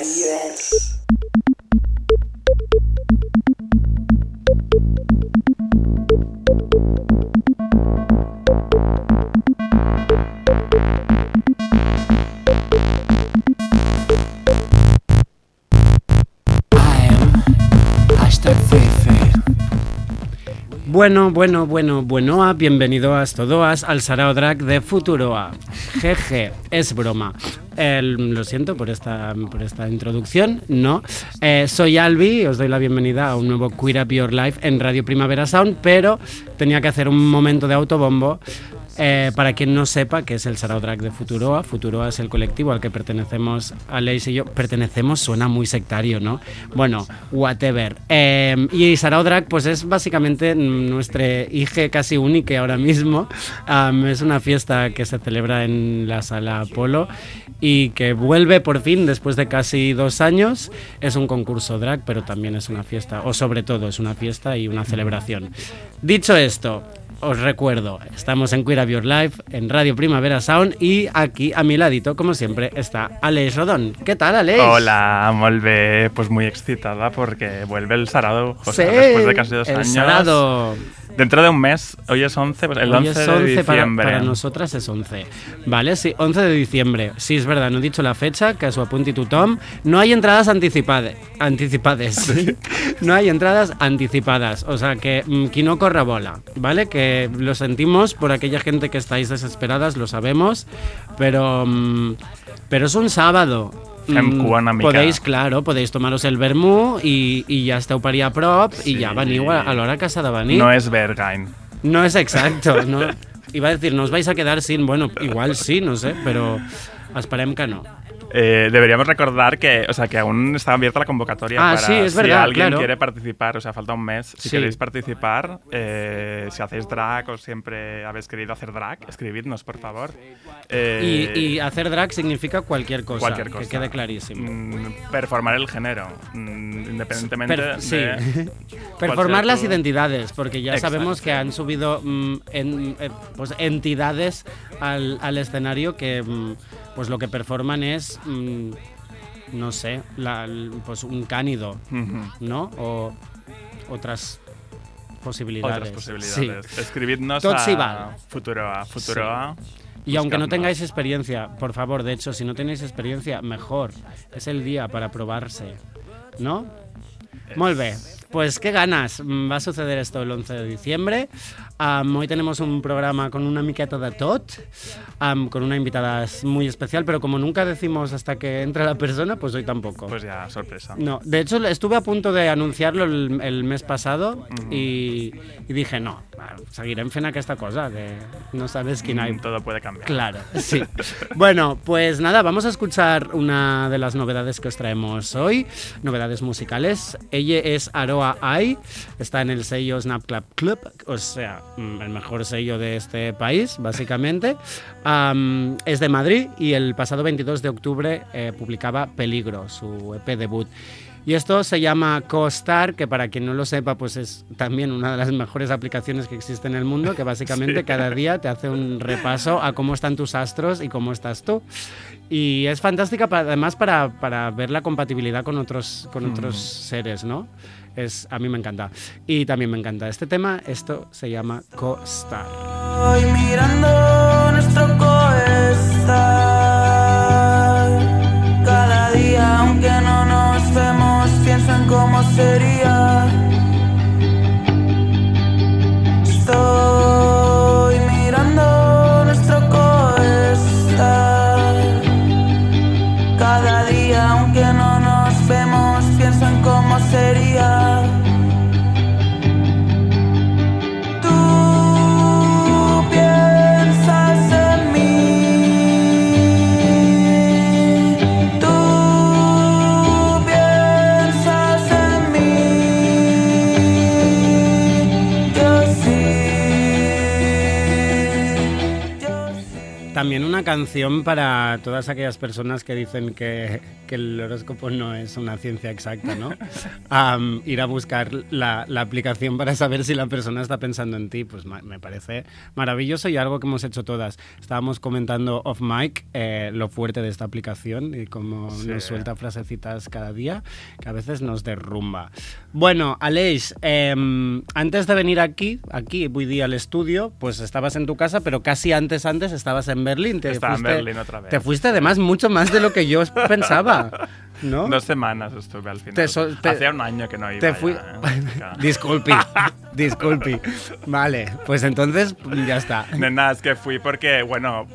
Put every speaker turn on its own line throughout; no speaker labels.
US.
Bueno, bueno, bueno, buenoa, bienvenidos todos al Sarao Drag de Futuroa. Jeje, es broma. Eh, lo siento por esta, por esta introducción, no. Eh, soy Albi, os doy la bienvenida a un nuevo Queer Up Your Life en Radio Primavera Sound, pero tenía que hacer un momento de autobombo eh, para quien no sepa qué es el Sarao Drag de Futuroa, Futuroa es el colectivo al que pertenecemos Aleix y yo. Pertenecemos suena muy sectario, ¿no? Bueno, whatever. Eh, y Sarao Drag, pues es básicamente nuestra hija casi única ahora mismo. Um, es una fiesta que se celebra en la sala Apolo y que vuelve por fin después de casi dos años. Es un concurso drag, pero también es una fiesta, o sobre todo es una fiesta y una celebración. Dicho esto, os recuerdo, estamos en Queer Up Your Life, en Radio Primavera Sound y aquí a mi ladito, como siempre, está Aleix Rodón. ¿Qué tal, Aleix?
Hola, molt bé. Pues muy excitada porque vuelve el Sarado, José,
Sí,
después de casi dos
el
años.
Sarado.
Dentro de un mes, hoy es 11, pues el
Hoy
11,
es
de
11 para,
diciembre.
para nosotras es 11. Vale, sí, 11 de diciembre. Sí, es verdad, no he dicho la fecha, que a su apunti Tom. No hay entradas anticipadas. Anticipades. no hay entradas anticipadas. O sea que mm, qui no corra bola, ¿vale? Que lo sentimos por aquella gente que estáis desesperadas, lo sabemos. Pero. mm, pero es un sábado.
Fem
Mm,
cua una mica.
podéis, claro, podéis tomaros el vermú i, i ja esteu per allà a prop i
Sí.
ja veniu a, a l'hora que s'ha de venir.
No es Berghain.
No es exacto. No, iba a decir, no os vais a quedar sin. Bueno, igual sí, no sé, pero esperem que no.
Eh, deberíamos recordar que, o sea, que aún está abierta la convocatoria
Ah,
para
sí, es
si
verdad,
alguien
claro.
quiere participar, o sea, falta un mes. Si
Sí.
queréis participar, eh, si hacéis drag o siempre habéis querido hacer drag, escribidnos, por favor. Eh,
Y, y hacer drag significa cualquier cosa,
cualquier cosa.
que quede clarísimo.
Mm, performar el género, mm, independientemente
Per- sí.
de...
Performar las
tu-
identidades, porque ya
Exacto.
sabemos que han subido mm, en- eh, pues, entidades al, al escenario que mm, pues lo que performan es, mm, no sé, la- pues un cánido. ¿no? O otras posibilidades.
Otras
Sí.
posibilidades. Escribidnos
Tot
a. Futuroa. Futuroa.
Y aunque no tengáis experiencia, por favor, de hecho, si no tenéis experiencia, mejor. Es el día para probarse, ¿no? Molt bé. Pues qué ganas. Mm, Va a suceder esto el 11 de diciembre. Hoy tenemos un programa con una miqueta de tot, con una invitada muy especial, pero como nunca decimos hasta que entra la persona, pues hoy tampoco.
Pues ya, sorpresa.
No, de hecho estuve a punto de anunciarlo el, el mes pasado y, y dije, no, seguirem fent aquesta cosa, que no sabes quién hay.
Mm, Todo puede cambiar.
Claro, sí. Bueno, pues nada, vamos a escuchar una de las novedades que os traemos hoy, novedades musicales. Ella es Aroa Ai, está en el sello Snap Club Club, o sea, el mejor sello de este país, básicamente. Am, es de Madrid y el pasado 22 de octubre eh, publicaba Peligro, su EP debut. Y esto se llama CoStar, que para quien no lo sepa, pues es también una de las mejores aplicaciones que existe en el mundo, que básicamente
Sí.
cada día te hace un repaso a cómo están tus astros y cómo estás tú. Y es fantástica además para, para ver la compatibilidad con otros, con otros seres, ¿no? Es, a mí me encanta. Y también me encanta este tema, esto se llama CoStar.
Hoy mirando nuestro coestar en cómo sería. Estoy
También una canción para todas aquellas personas que dicen que, que el horóscopo no es una ciencia exacta, ¿no? Am, ir a buscar la, la aplicación para saber si la persona está pensando en ti, pues me parece maravilloso y algo que hemos hecho todas. Estábamos comentando off mic eh, lo fuerte de esta aplicación y cómo
Sí.
nos suelta frasecitas cada día, que a veces nos derrumba. Bueno, Aleix, em, antes de venir aquí, aquí, voy día al estudio, pues estabas en tu casa, pero casi antes, antes estabas en Berlín. Te
Estaba en Berlín otra vez.
Te fuiste además mucho más de lo que yo pensaba, ¿no?
Dos semanas estuve al final.
Te so- te-
Hacía un año que no iba.
te fui...
ya, ¿eh?
Disculpi, disculpi. Vale, pues entonces ya está.
Nena, es que fui porque, bueno,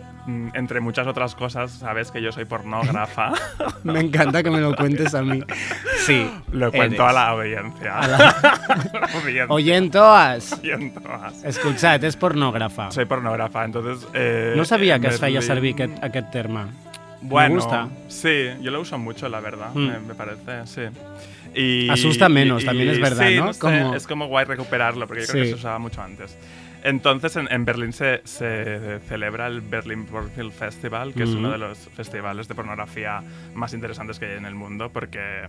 entre muchas otras cosas, sabes que yo soy pornógrafa.
Me encanta que me lo cuentes a mí. Sí.
Lo cuento
eres.
a la audiencia. Audiencia.
Oyentoas.
Oyentoas.
Escuchad, és pornògrafa.
Soy pornógrafa, entonces... eh,
No sabia que es feia servir aquest, aquest terme.
Bueno,
Me gusta.
sí, yo lo uso mucho, la verdad,
Mm.
me, me parece, sí. Y,
Asusta menos, también es verdad,
sí,
¿no?
sé,
Como-
Es como guay recuperarlo, porque yo creo
Sí.
que se usaba mucho antes. Entonces, en, en Berlín se, se celebra el Berlin Porn Film Festival, que es uno de los festivales de pornografía más interesantes que hay en el mundo, porque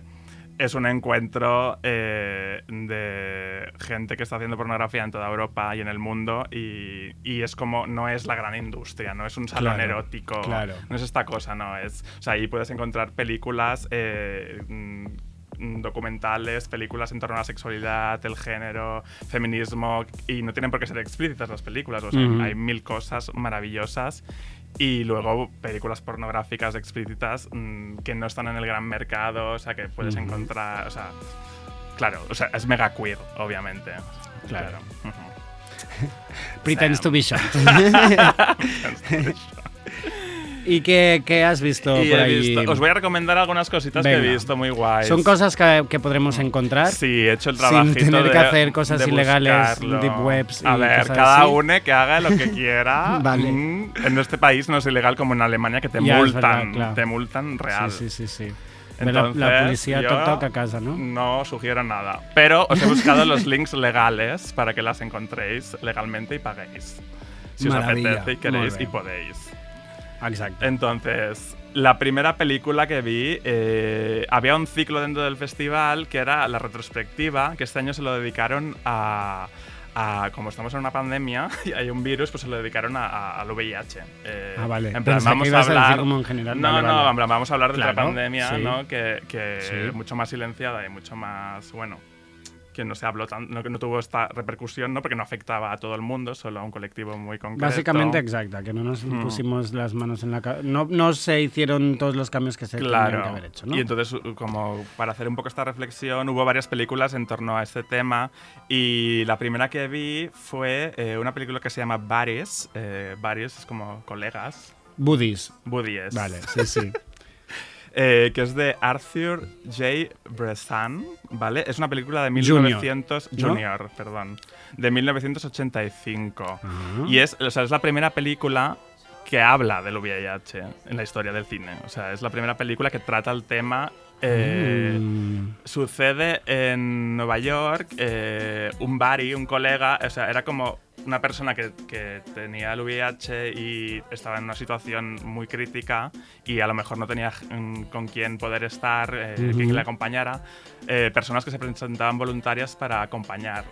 es un encuentro eh, de gente que está haciendo pornografía en toda Europa y en el mundo, y, y es como, no es la gran industria, no es un salón
Claro,
erótico,
claro.
no es esta cosa, no, es, o sea, ahí puedes encontrar películas, eh, mm, documentales, películas en torno a la sexualidad, el género, feminismo, y no tienen por qué ser explícitas las películas, o sea, hay mil cosas maravillosas. Y luego películas pornográficas explícitas mm, que no están en el gran mercado, o sea, que puedes encontrar, o sea, claro, o sea, es mega queer, obviamente.
Claro.
Ujú.
Pretends
Sam.
to be shot. ¿Y qué, qué has visto
Y
por ahí?
visto- os voy a recomendar algunas cositas que
Venga.
he visto muy guays.
Son cosas que, que podremos encontrar.
Sí, he hecho el
Sin
trabajito
tener
de-
que hacer cosas
de
ilegales,
buscarlo.
deep webs
A
y
ver,
cosas
cada
así.
uno que haga lo que quiera.
Vale.
Mm, En este país no es ilegal como en Alemania que te
Ya,
multan.
verdad, claro.
Te multan real.
Sí, sí, sí. sí. Ve la, la
Entonces,
policía
yo
toc toc a casa, ¿no?
No sugiero nada. Pero os he buscado los links legales para que las encontréis legalmente y paguéis. Si os
Maravilla,
apetece y queréis y podéis.
Exacto.
Entonces, la primera película que vi, eh, había un ciclo dentro del festival que era la retrospectiva, que este año se lo dedicaron a, a- como estamos en una pandemia y hay un virus, pues se lo dedicaron a- a- al VIH. Eh,
Ah, vale.
En plan,
Pensé
vamos a
ibas a decir
hablar.
como en general.
No,
Vale,
no,
vale.
en plan, vamos a hablar de
Claro,
otra pandemia,
sí.
¿no? Que, que
Sí.
mucho más silenciada y mucho más, bueno, que no se habló tan, no, no tuvo esta repercusión, ¿no? Porque no afectaba a todo el mundo, solo a un colectivo muy concreto.
Básicamente exacta, que no nos
Mm.
pusimos las manos en la cabeza. No, no se hicieron todos los cambios que se
Claro.
que haber hecho, ¿no?
Y entonces, como para hacer un poco esta reflexión, hubo varias películas en torno a este tema. Y la primera que vi fue eh, una película que se llama Buddies. Eh, es como colegas.
Buddies.
Buddies.
Vale, sí, sí.
Eh, que es de Arthur J. Bressan, ¿vale? Es una película de
Junior,
1900...
¿no?
Junior, perdón. De 1985.
Ajá.
Y es, o sea, es la primera película que habla del VIH en la historia del cine. O sea, es la primera película que trata el tema... eh,
Mm.
Sucede en Nueva York, eh, un buddy, un colega, o sea, era como una persona que, que tenía el VIH y estaba en una situación muy crítica y a lo mejor no tenía mm, con quién poder estar, eh, quien le acompañara, eh, personas que se presentaban voluntarias para acompañar.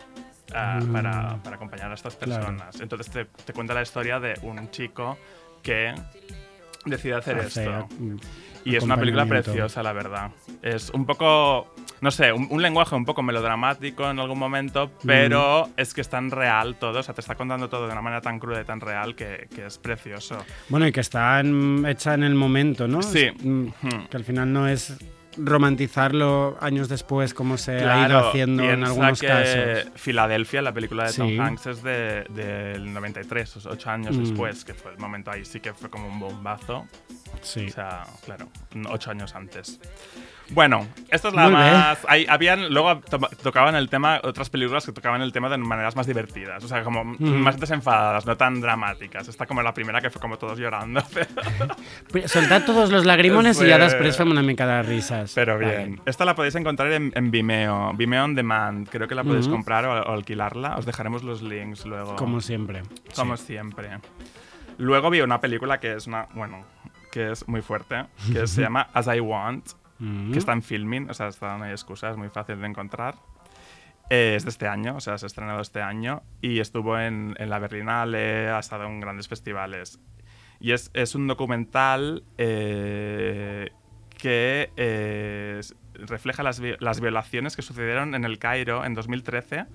ah,
Mm.
para, para acompañar a estas
Claro.
personas. Entonces te, te cuenta la historia de un chico que decide hacer
Hace,
esto.
mm,
Y es una película preciosa, la verdad. Es un poco, no sé, un, un lenguaje un poco melodramático en algún momento, pero es que es tan real todo, o sea, te está contando todo de una manera tan cruda y tan real que, que es precioso.
Bueno, y que está en- hecha en el momento, ¿no?
Sí.
Es, mm. Que al final no es romantizarlo años después como se ha ido
Claro,
haciendo en algunos
que
casos.
Filadelfia, la película de Tom. Hanks, es de- del 93, o sea, ocho años
Mm.
después, que fue el momento ahí sí que fue como un bombazo.
Sí.
O sea, claro, ocho años antes. Bueno, esta es la
Muy
más. Hay, habían, luego to- tocaban el tema, otras películas que tocaban el tema de maneras más divertidas, o sea, como más desenfadadas, no tan dramáticas. Esta como la primera que fue como todos llorando.
Pri- Soltad todos los lagrimones y ya
Fue-
després fem una mica de risas.
Pero
Vale.
bien. Esta la podéis encontrar en, en Vimeo, Vimeo On Demand. Creo que la podéis
Ujú.
comprar o, o alquilarla. Os dejaremos los links luego.
Como siempre.
Como
Sí.
siempre. Luego vi una película que es una, bueno, que es muy fuerte, que se llama As I Want,
Mm.
que está en filming, o sea, está, no hay excusa, es muy fácil de encontrar. Eh, es de este año, o sea, se ha estrenado este año y estuvo en, en la Berlinale, ha estado en grandes festivales. Y es, es un documental eh, que eh, refleja las, las violaciones que sucedieron en el Cairo en 2013,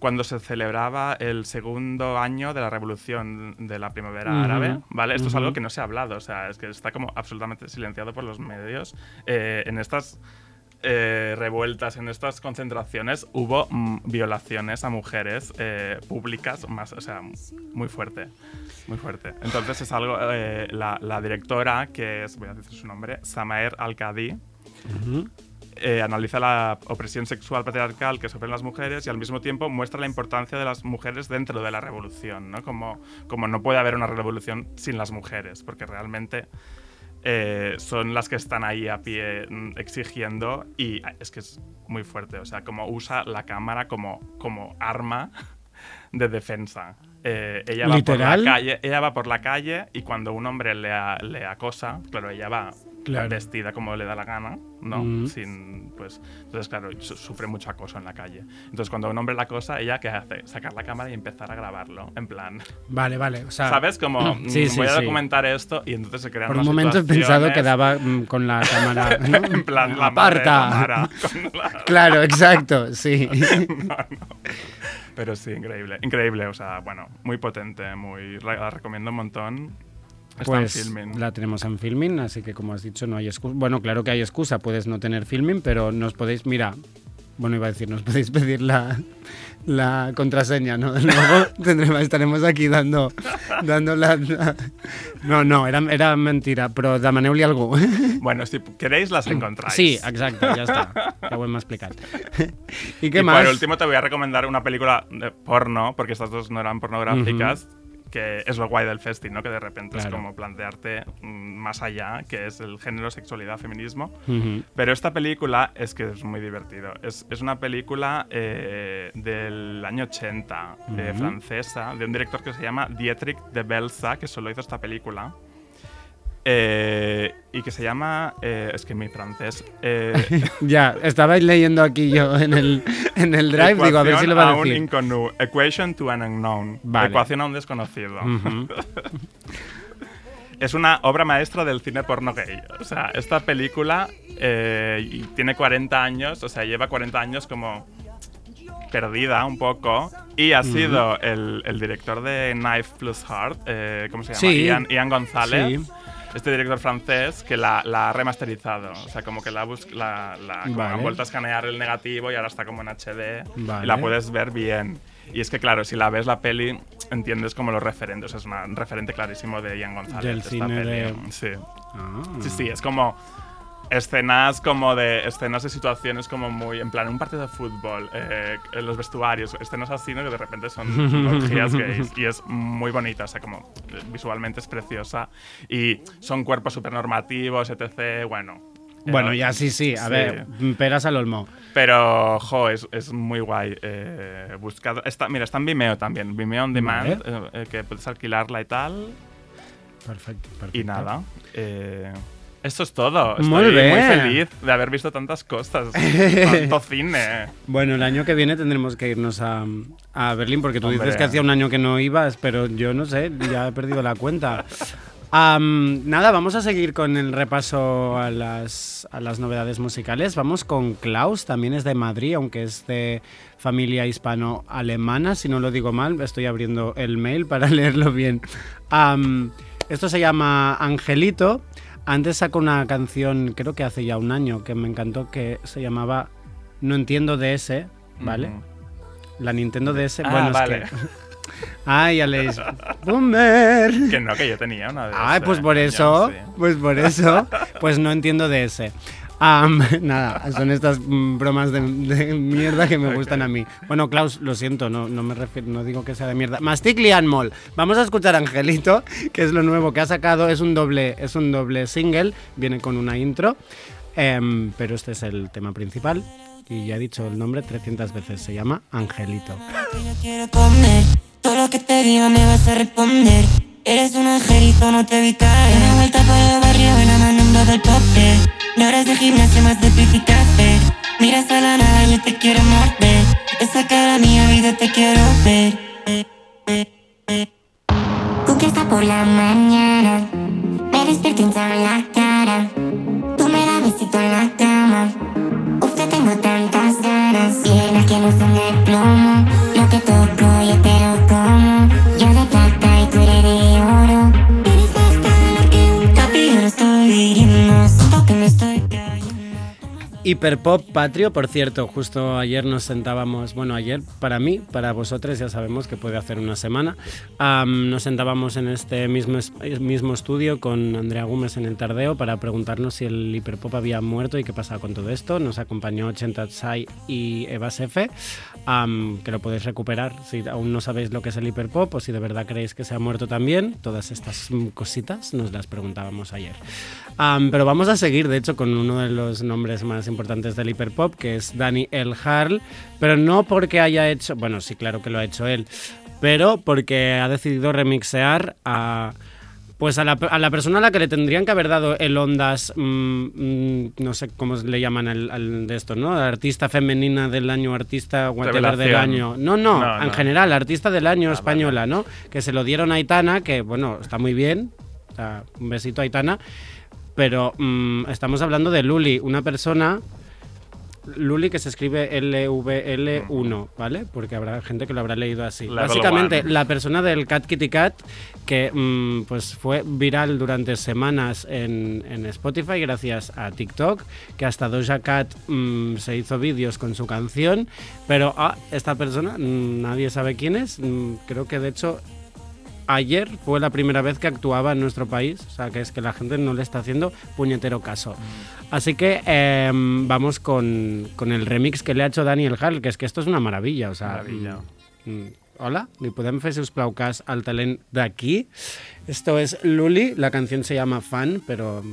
cuando se celebraba el segundo año de la revolución de la primavera
Ujú,
árabe. ¿vale? Esto es algo que no se ha hablado, o sea, es que está como absolutamente silenciado por los medios. Eh, en estas eh, revueltas, en estas concentraciones, hubo mm, violaciones a mujeres eh, públicas, más, o sea, muy fuerte. Muy fuerte. Entonces es algo, eh, la, la directora, que es, voy a decir su nombre, Samaer Al-Qadi,
Ujú.
Eh, analiza la opresión sexual patriarcal que sufren las mujeres y al mismo tiempo muestra la importancia de las mujeres dentro de la revolución, ¿no? Como, como no puede haber una revolución sin las mujeres, porque realmente eh, son las que están ahí a pie mm, exigiendo y ah, es que es muy fuerte, o sea, como usa la cámara como, como arma de defensa. Eh, ella, va por la calle, ella va por la calle y cuando un hombre le, a- le acosa, claro, ella va
Claro.
vestida como le da la gana, ¿no?
Mm.
Sin, pues, entonces, claro, su- sufre mucho acoso en la calle. Entonces, cuando un hombre la acosa, ella, ¿qué hace? Sacar la cámara y empezar a grabarlo. En plan,
Vale, vale. O sea,
¿sabes? Como,
Sí,
mm,
sí,
voy a
sí.
documentar esto y entonces se crean
Por un momento he pensado que daba mm, con la cámara. ¿no?
en plan, la madre de
Aparta.
Tamara, con la-
Claro, exacto, sí.
No, no. Pero sí, increíble. Increíble, o sea, bueno, muy potente, muy, la recomiendo un montón. Está
Pues
en
la tenemos en filming, así que como has dicho, no hay excusa. Bueno, claro que hay excusa, puedes no tener filming, pero nos podéis, mira, bueno, iba a decir, nos podéis pedir la, la contraseña, ¿no? Luego tendremos, estaremos aquí dando, dando la, la- No, no, era, era mentira, però demaneu-li algú.
Bueno, si queréis, las encontráis.
Sí, exacte, ja està. Ja ho hem explicat. I què
y
más?
por último te voy a recomendar una película de porno, porque estas dos no eran pornográficas, que es lo guay del festi, ¿no? Que de repente es
Claro.
como plantearte mm, más allá, que es el género, sexualidad, feminismo.
Ujú.
Pero esta película es que es muy divertido. Es, es una película eh, del año 80, eh,
Ujú.
francesa, de un director que se llama Dietrich de Belsa, que solo hizo esta película. Eh, y que se llama. eh, es que mi francés. eh,
Ya, estabais leyendo aquí yo en el, en el drive, digo, a ver si lo va a
un
decir.
inconnu- Equation to an unknown.
Vale.
Ecuación a un desconocido. Es una obra maestra del cine porno gay. O sea, esta película tiene 40 años, o sea, lleva 40 años como perdida un poco. Y ha sido el, el director de Knife Plus Heart, ¿cómo se llama?
Sí.
Ian, Ian González.
Sí.
Este director francés que la, la ha remasterizado. O sea, como que la, bus- la, la como
Vale.
han vuelto a escanear el negativo y ahora está como en HD.
Vale.
Y la puedes ver bien. Y es que, claro, si la ves la peli, entiendes como los referentes. Es un referente clarísimo de Ian González.
Del cine
peli.
de-
Sí.
Ah.
Sí, sí, es como escenas como de escenas de situaciones como muy en plan un partido de fútbol eh, en los vestuarios escenas así ¿no? que de repente son orgías gays y es muy bonita o sea como eh, visualmente es preciosa y son cuerpos súper normativos etc bueno
Bueno,
Eh,
ya sí, sí. A
sí.
ver, peras al olmo.
pero, jo, es, es muy guay. Eh, buscad- está, mira, está en Vimeo también. Vimeo on demand,
Vale.
que puedes alquilarla y tal.
Perfecto, perfecto.
Y nada. eh, esto es todo. Estoy
Muy
muy,
bien.
feliz de haber visto tantas cosas. tanto cine.
Bueno, el año que viene tendremos que irnos a, a Berlín, porque tú
Hombre.
dices que hacía un año que no ibas, pero yo no sé, ya he perdido la cuenta. Am, nada, vamos a seguir con el repaso a las, a las novedades musicales. Vamos con Klaus, también es de Madrid, aunque es de familia hispano-alemana, si no lo digo mal, estoy abriendo el mail para leerlo bien. Am, esto se llama Angelito. Antes sacó una canción, creo que hace ya un año, que me encantó, que se llamaba No entiendo DS, ¿vale? La Nintendo DS,
Ah,
bueno, es que... Ay, leéis. ¡Boomer!
Que no, que yo tenía una de
Ay, pues por eso,
sí.
pues por eso, pues no entiendo de Am, nada, son estas mm, bromas de, de mierda que me gustan a mí. Bueno, Klaus, lo siento, no, no me refiero, no digo que sea de mierda. Mastic Mall. Vamos a escuchar Angelito, que es lo nuevo que ha sacado. Es un doble, es un doble single, viene con una intro, em, pero este es el tema principal. Y ya he dicho el nombre 300 veces, se llama Angelito.
yo quiero comer. Todo lo que te diga me vas a responder. Eres un angelito, no te evitaré. Una vuelta por el barrio en la mano del poste No horas de gimnasio más de pipi café. Miras a la nada yo te quiero morder. Esa cara mía, vida, te quiero ver. Tú que está por la mañana Me despierto en la cara. Tú me das besito en la cama
Hiperpop Patrio, por cierto, justo ayer nos sentábamos, bueno, ayer para mí, para vosotros ya sabemos que puede hacer una semana, nos sentábamos en este mismo, es- mismo estudio con Andrea Gómez en el Tardeo para preguntarnos si el Hiperpop había muerto y qué pasaba con todo esto. Nos acompañó 80 Tsai y Eva Sefe, que lo podéis recuperar si aún no sabéis lo que es el Hiperpop o si de verdad creéis que se ha muerto también. Todas estas cositas nos las preguntábamos ayer. Pero vamos a seguir, de hecho, con uno de los nombres más importantes del hiperpop, que es Danny El Harl, pero no porque haya hecho, bueno, sí, claro que lo ha hecho él, pero porque ha decidido remixear a... Pues a la, a la persona a la que le tendrían que haber dado el Ondas, mm, mm, no sé cómo le llaman al, al de esto, ¿no? Artista femenina del año, artista whatever del año. No, no,
No,
en
no.
general, artista del año
Ah,
española, ¿no? Que se lo dieron a Aitana, que bueno, está muy bien. o sea, un besito a Aitana. Pero mm, estamos hablando de Luli, una persona. Luli que se escribe LVL1, ¿vale? Porque habrá gente que lo habrá leído así.
Level
Básicamente,
one.
la persona del Cat Kitty Cat que mm, pues fue viral durante semanas en, en Spotify gracias a TikTok, que hasta Doja Cat mm, se hizo vídeos con su canción, pero ah, esta persona mm, nadie sabe quién es. creo que de hecho ayer fue la primera vez que actuaba en nuestro país, o sea que es que la gente no le está haciendo puñetero caso. Así que em, vamos con, con el remix que le ha hecho Daniel Hall, que es que esto es una maravilla, o sea...
Maravilla.
mm, mm, hola, li podem fer, si us plau, cas al talent d'aquí. Esto es Luli, la canción se llama Fan, pero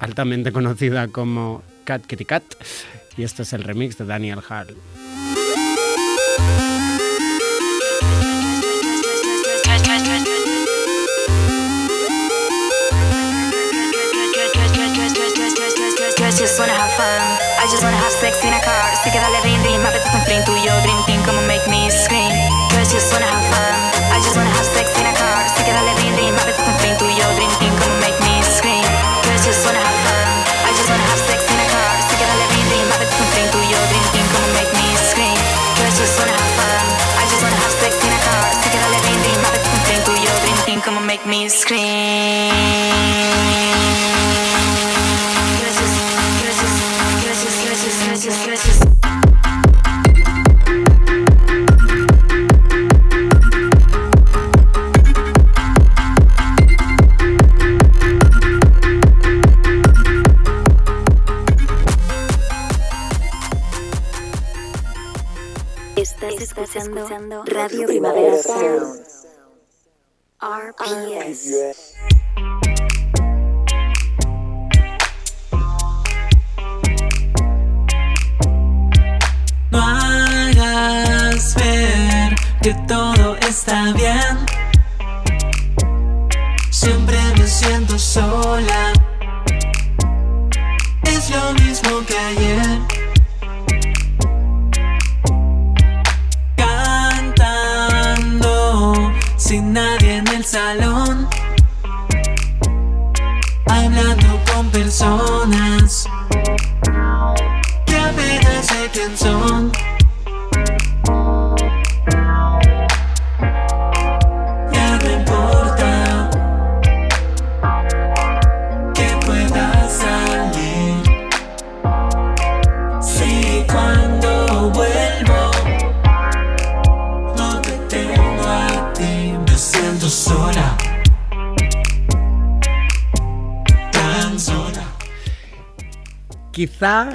altamente conocida como Cat Kitty Cat. Y esto es el remix de Daniel Hall.
wanna have fun. I just wanna have sex in a car. Sick of the living dream, my bed doesn't to your dream team. Come and make me scream. Cause I just wanna have fun. I just wanna have sex in a car. Sick of the living dream, my bed doesn't to your dream team. Come and make me scream. Cause I just wanna have fun. I just wanna have sex in a car. Sick of the living dream, my bed doesn't to your dream team. Come and make me scream. Cause I just wanna have fun. I just wanna have sex in a car. Sick of the living dream, my bed doesn't to your dream team. Come and make me scream.
RPS.
No hagas ver que todo está bien. Siempre me siento sola. Salón. Hablando con personas que apenas sé quién son.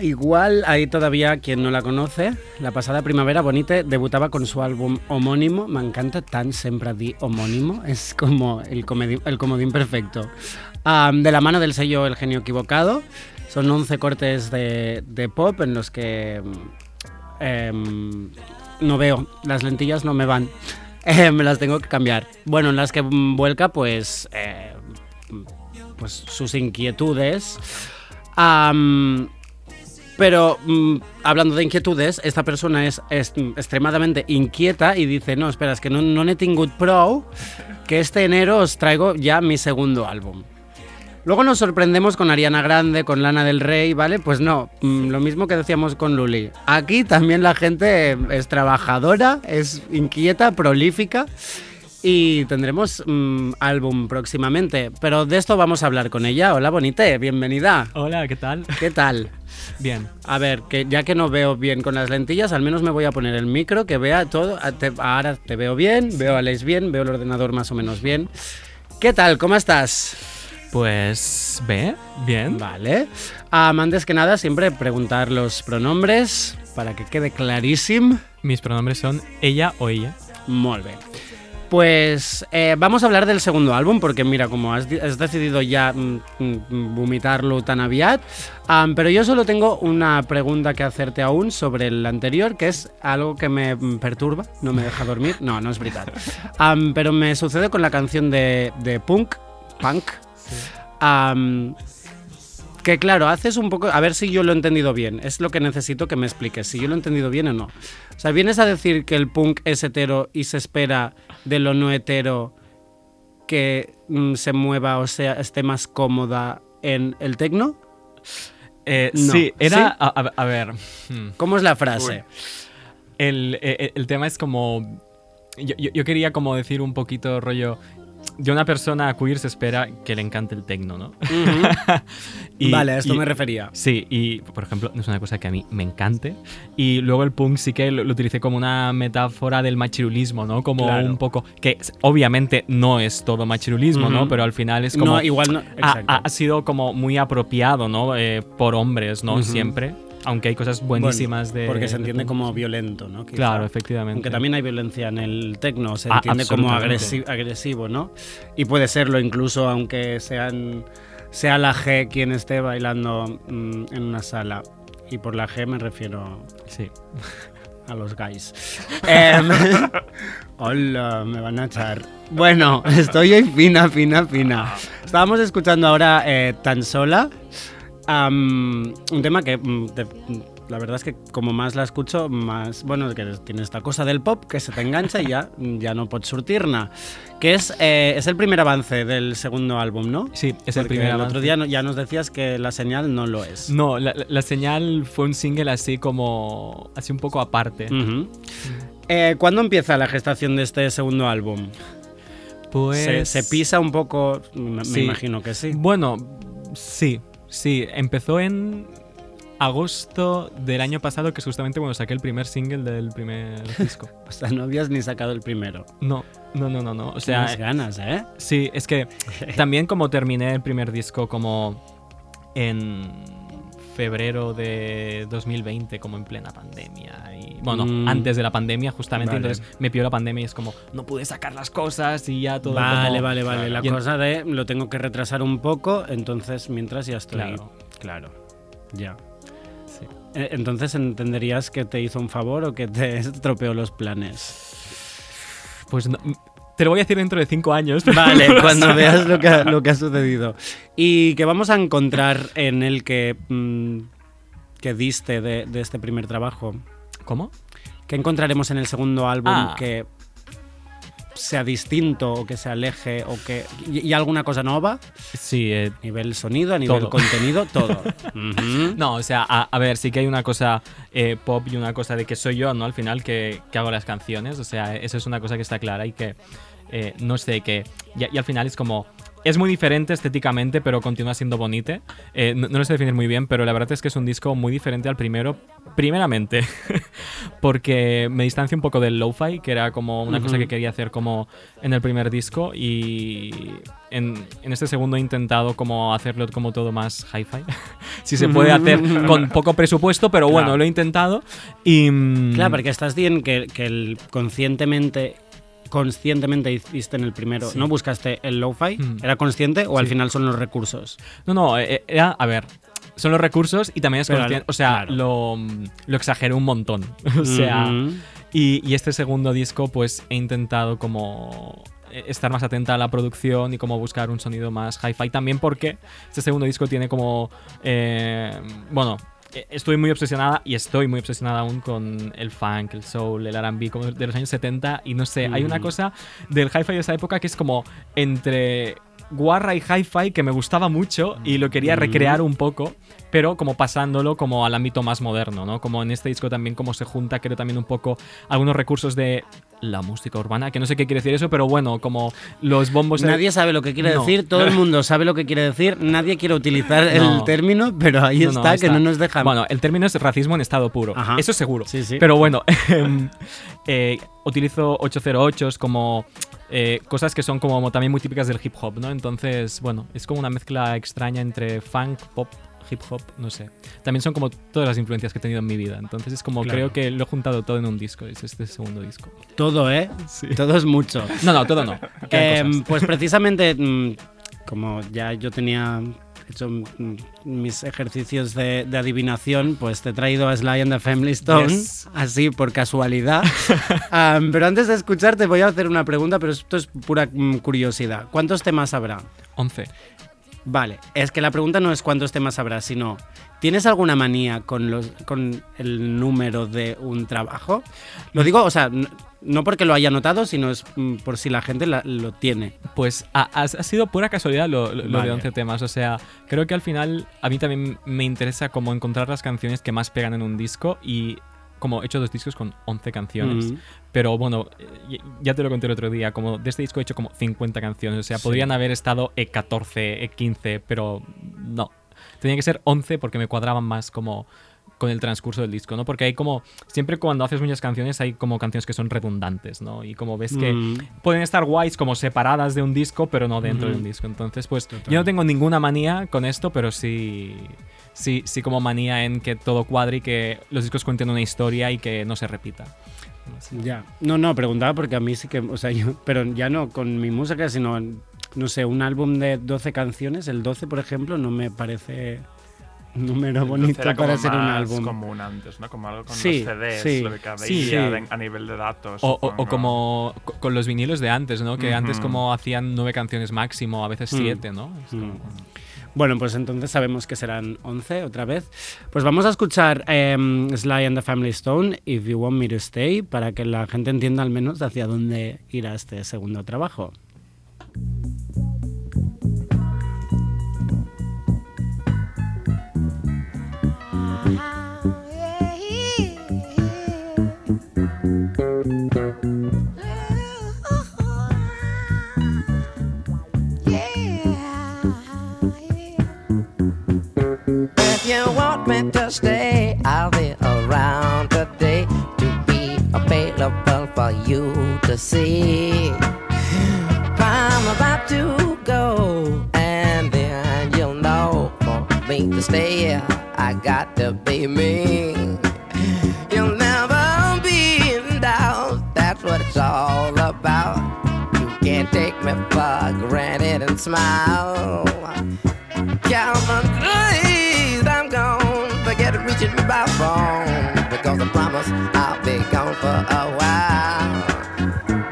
Igual, hay todavía quien no la conoce. La pasada primavera Bonite debutaba con su álbum homónimo. Me encanta tan sempre di homónimo. Es como el, comedi- el comodín perfecto. De la mano del sello El Genio Equivocado. Son 11 cortes de, pop en los que em, no veo, las lentillas no me van. eh, me las tengo que cambiar. Bueno, en las que vuelca, pues, eh, pues sus inquietudes. Pero mm, hablando de inquietudes, esta persona es, mm, extremadamente inquieta y dice, no, espera, es que no, no tingut prou, que este enero os traigo ya mi segundo álbum. Luego nos sorprendemos con Ariana Grande, con Lana del Rey, ¿vale? Pues no, mm, lo mismo que decíamos con Luli. Aquí también la gente es trabajadora, es inquieta, prolífica y tendremos mm, álbum próximamente. Pero de esto vamos a hablar con ella. Hola, Bonite, bienvenida.
Hola, ¿qué tal?
¿Qué tal?
Bien.
A ver, que ya que no veo bien con las lentillas, al menos me voy a poner el micro, que vea todo. Ah, te- ahora te veo bien, veo a Alex bien, veo el ordenador más o menos bien. ¿Qué tal? ¿Cómo estás?
Pues, bé, bien.
Vale. Um, antes que nada, siempre preguntar los pronombres para que quede clarísimo.
Mis pronombres son ella o ella.
Bé. Pues eh, vamos a hablar del segundo álbum, porque mira, como has, di- has decidido ya mm, mm, vomitarlo tan aviat, pero yo solo tengo una pregunta que hacerte aún sobre el anterior, que es algo que me mm, perturba, no me deja dormir. No, no es verdad. Pero me sucede con la canción de, de Punk, Punk, que claro, haces un poco. A ver si yo lo he entendido bien. Es lo que necesito que me expliques. Si yo lo he entendido bien o no. O sea, vienes a decir que el punk es hetero y se espera de lo no hetero que mm, se mueva o sea, esté más cómoda en el tecno.
Eh,
No.
Sí, era.
¿Sí?
A, ver. hmm,
¿Cómo es la frase?
El, eh, el tema es como. Yo, yo- yo quería como decir un poquito rollo. De una persona queer se espera que le encante el tecno, ¿no? Y-
vale, a esto
y-
me refería.
Sí, y por ejemplo, es una cosa que a mí me encante. Y luego el punk sí que lo, lo utilicé como una metáfora del machirulismo, ¿no? Como
Claro.
un poco. Que obviamente no es todo machirulismo, ¿no? Pero al final es como.
no, igual no.
ha, sido como muy apropiado, ¿no? Eh, por hombres, ¿no? Siempre. Aunque hay cosas
Bueno,
buenísimas de.
Porque se
de
entiende como violento, ¿no? Quizá.
Claro, efectivamente.
Aunque también hay violencia en el tecno, se
Ah,
entiende como agresi- agresivo, ¿no? Y puede serlo incluso aunque sean, sea la G quien esté bailando mm, en una sala. Y por la G me refiero
Sí.
a los guys. Em, hola, me van a echar. Bueno, estoy hoy fina, fina, fina. Estábamos escuchando ahora eh, Tan Sola. Am, un tema que mm, te- la verdad es que como más la escucho, más. Bueno, que tiene esta cosa del pop que se te engancha y ya, ya no pots sortir-ne. Que es, eh, es el primer avance del segundo álbum, ¿no?
Sí, es el
Porque
primer
el
avance.
otro día no- ya nos decías que la señal no lo es.
No, la, la- señal fue un single así como. así un poco aparte.
Ujú. Eh, ¿Cuándo empieza la gestación de este segundo álbum?
Pues.
¿Se, se pisa un poco? Me, me
Sí.
imagino que sí.
Bueno, sí, sí. Empezó en agosto del año pasado, que es justamente cuando saqué el primer single del primer disco.
O sea, no habías ni sacado el primero.
No, no, no, no, no. O sea,
Tienes ganas, ¿eh?
sí, es que también como terminé el primer disco como en febrero de 2020, como en plena pandemia. Y bueno,
Mm.
antes de la pandemia, justamente.
Vale.
Entonces me pilló la pandemia y es como, no pude sacar las cosas y ya todo.
Vale,
como-
vale, vale. La
Y
cosa de lo tengo que retrasar un poco, entonces mientras ya estoy.
Claro.
Claro. Ya.
Sí.
Eh, Entonces entenderías que te hizo un favor o que te estropeó los planes.
Pues no- te lo voy a decir dentro de cinco años.
Vale, cuando veas lo que, ha- lo que ha sucedido. Y que vamos a encontrar en el que, mm, que diste de, de este primer trabajo.
¿Cómo?
¿Qué encontraremos en el segundo álbum
Ah.
que sea distinto o que se aleje o que y, y alguna cosa nueva?
Sí, eh,
A nivel sonido, a nivel
Todo.
contenido, todo.
No, o sea, a, a ver, sí que hay una cosa eh, pop y una cosa de que soy yo, ¿no? Al final que, que hago las canciones, o sea, eso es una cosa que está clara y que, eh, no sé, que... Y, y al final es como... Es muy diferente estéticamente, pero continúa siendo bonite. Eh, no, no lo sé definir muy bien, pero la verdad es que es un disco muy diferente al primero. Primeramente, porque me distancia un poco del lo-fi, que era como una cosa que quería hacer como en el primer disco. Y en, en este segundo he intentado como hacerlo como todo más hi-fi. si se puede hacer con poco presupuesto, pero bueno,
Claro.
lo he intentado. Y, mm,
Claro, porque estás bien que, que el conscientemente conscientemente hiciste en el primero,
Sí.
¿no buscaste el lo-fi?
Mm.
¿Era consciente o al final son los recursos?
No, no, eh, era, a ver, son los recursos y también es
Pero,
conscien- O sea,
claro.
lo, lo exageré un montón. o sea. Y, y este segundo disco, pues he intentado como eh, estar más atenta a la producción y como buscar un sonido más hi-fi también porque este segundo disco tiene como eh, bueno eh, estoy muy obsesionada y estoy muy obsesionada aún con el funk, el soul, el R&B como de los años 70 y no sé, hay una
Mm.
cosa del hi-fi de esa época que es como entre guarra y hi-fi que me gustaba mucho y lo quería
Mm.
recrear un poco, pero como pasándolo como al ámbito más moderno, ¿no? Como en este disco también como se junta creo también un poco algunos recursos de la música urbana, que no sé qué quiere decir eso, pero bueno, como los bombos de-
Nadie sabe lo que quiere
No.
decir, todo el mundo sabe lo que quiere decir, nadie quiere utilizar el
No.
término, pero ahí
No, no,
está, que no nos dejan.
Bueno, el término es racismo en estado puro.
Ajá.
Eso seguro.
Sí, sí.
Pero bueno, em, eh, utilizo 808s como eh, cosas que son como también muy típicas del hip hop, ¿no? Entonces, bueno, es como una mezcla extraña entre funk, pop, hip hop, no sé. También son como todas las influencias que he tenido en mi vida. Entonces es como
Claro.
creo que lo he juntado todo en un disco. Es este segundo disco.
todo, ¿eh?
Sí.
Todo es mucho.
No, no, todo no.
Em, pues precisamente, mm, como ya yo tenía hecho mm, mis ejercicios de, de adivinación, pues te he traído a Sly and the Family Stone,
Yes.
así por casualidad. Pero antes de escucharte voy a hacer una pregunta, pero esto es pura mm, curiosidad. ¿Cuántos temas habrá?
11.
Vale, es que la pregunta no es cuántos temas habrá, sino ¿tienes alguna manía con, los, con el número de un trabajo? Lo digo, o sea, no porque lo haya notado, sino es mm, por si la gente la- lo tiene.
Pues ha, sido pura casualidad lo, lo-
Vale.
de 11 temas. O sea, creo que al final a mí también me interesa como encontrar las canciones que más pegan en un disco y como he hecho dos discos con 11 canciones.
Mm.
Pero bueno, eh, ya te lo conté el otro día, como de este disco he hecho como 50 canciones. O sea,
Sí.
podrían haber estado E 14, E 15, pero no. Tenía que ser 11 porque me cuadraban más como con el transcurso del disco, ¿no? Porque hay como, siempre cuando haces muchas canciones hay como canciones que son redundantes, ¿no? Y como ves que
Mm.
pueden estar guays como separadas de un disco, pero no dentro de
Ujú.
un disco. Entonces, pues
Total.
yo no tengo ninguna manía con esto, pero sí, sí, sí como manía en que todo cuadre y que los discos cuenten una historia y que no se repita. Así.
Ya. No, no, preguntaba porque a mí sí que, o sea, yo, pero ya no con mi música, sino, no sé, un álbum de 12 canciones, el 12, por ejemplo, no me parece número bonito
Era como
para ser un álbum.
común antes, ¿no? Como algo con
Sí,
los CDs,
sí,
lo que había
sí,
a nivel de datos.
O, o- o
supongo.
como co- con los vinilos de antes, ¿no? Que antes como hacían nueve canciones máximo, a veces
Mm.
siete, ¿no? Es como-
Mm. Bueno, pues entonces sabemos que serán 11 otra vez. Pues vamos a escuchar em, Sly and the Family Stone, If You Want Me to Stay, para que la gente entienda al menos hacia dónde irá este segundo trabajo.
I got to be me. Me for granted and smile. Calvin, please, I'm gone. Forget reaching me by phone. Because I promise I'll be gone for a while.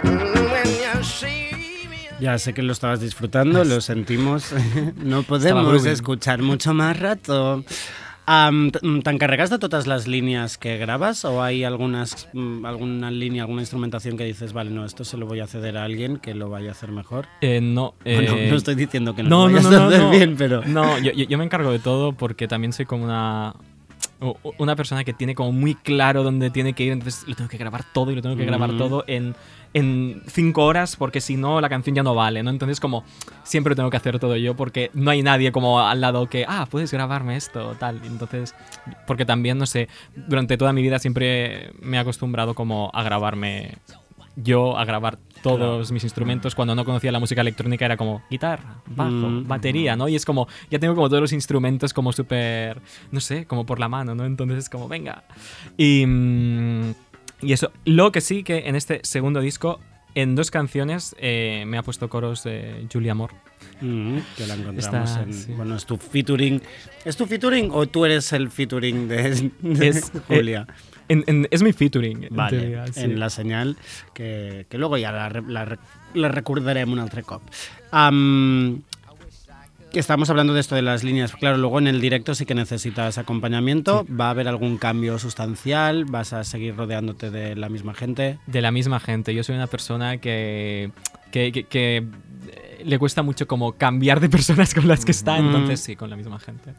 Mm, When you see me.
Ya sé que lo estabas disfrutando, lo sentimos. no podemos escuchar mucho más rato. Am, t- mm, ¿Te'n carregas de todas las líneas que grabas o hay algunas, mm, alguna línea, alguna instrumentación que dices, vale, no, esto se lo voy a ceder a alguien que lo vaya a hacer mejor?
Eh, no,
Bueno,
eh,
no estoy diciendo que no,
no,
lo vayas
no,
a
no,
hacer
no.
bien, pero...
No, yo, me encargo de todo porque también soy como una una persona que tiene como muy claro dónde tiene que ir, entonces lo tengo que grabar todo y lo tengo que grabar
Mm.
todo en, en cinco horas porque si no la canción ya no vale, ¿no? Entonces como siempre lo tengo que hacer todo yo porque no hay nadie como al lado que, ah, puedes grabarme esto tal. Entonces, porque también, no sé, durante toda mi vida siempre me he acostumbrado como a grabarme yo, a grabar todos mis instrumentos. Cuando no conocía la música electrónica era como guitarra, bajo,
Mm.
batería, ¿no? Y es como, ya tengo como todos los instrumentos como súper, no sé, como por la mano, ¿no? Entonces es como, venga. Y, mm, y eso, lo que sí que en este segundo disco, en dos canciones, eh, me ha puesto coros de Julia Moore.
Mm, que la encontramos
Está-
en...
sí.
Bueno, es tu featuring. ¿Es tu featuring o tú eres el featuring de, de
Es-
Julia?
En- en- es mi featuring. en
Vale,
teoría, sí.
en la senyal, que, que luego ya la, la, la recordarem un altre cop. Que estamos hablando de esto de las líneas. Claro, luego en el directo sí que necesitas acompañamiento. ¿Va a haber algún cambio sustancial? ¿Vas a seguir rodeándote de la misma gente?
De la misma gente. Yo soy una persona que, que, que- que, eh, le cuesta mucho como cambiar de personas con las que está,
Mm.
entonces sí, con la misma gente.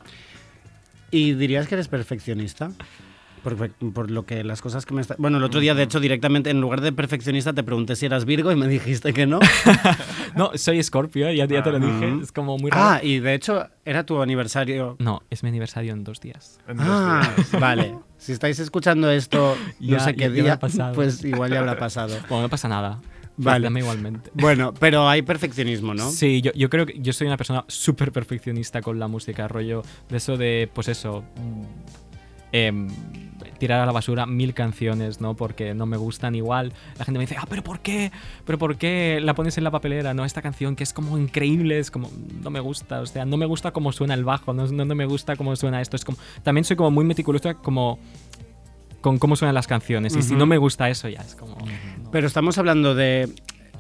¿Y dirías que eres perfeccionista? Por, por lo que las cosas que me está... Bueno, el otro día, de hecho, directamente, en lugar de perfeccionista, te pregunté si eras Virgo y me dijiste que no.
No, soy Scorpio, ya, ya te lo dije.
Ah.
Es como muy raro.
Ah, y de hecho, era tu aniversario.
No, es mi aniversario en dos días.
En dos
Ah,
días.
vale. Si estáis escuchando esto, no
Ya-
sé qué día, pues igual ya habrá pasado.
Bueno, no pasa nada.
Vale.
Dame igualmente.
Bueno, pero hay perfeccionismo, ¿no?
Sí, yo, yo creo que yo soy una persona súper perfeccionista con la música, rollo de eso de, pues eso, em, tirar a la basura mil canciones, ¿no? Porque no me gustan igual. La gente me dice, ah, pero ¿por qué? ¿Pero por qué la pones en la papelera? No, esta canción que es como increíble, es como, no me gusta, o sea, no me gusta cómo suena el bajo, no, no, no me gusta cómo suena esto, es como, también soy como muy meticulosa como con cómo suenan las canciones y si no me gusta eso ya es como...
Pero estamos hablando de...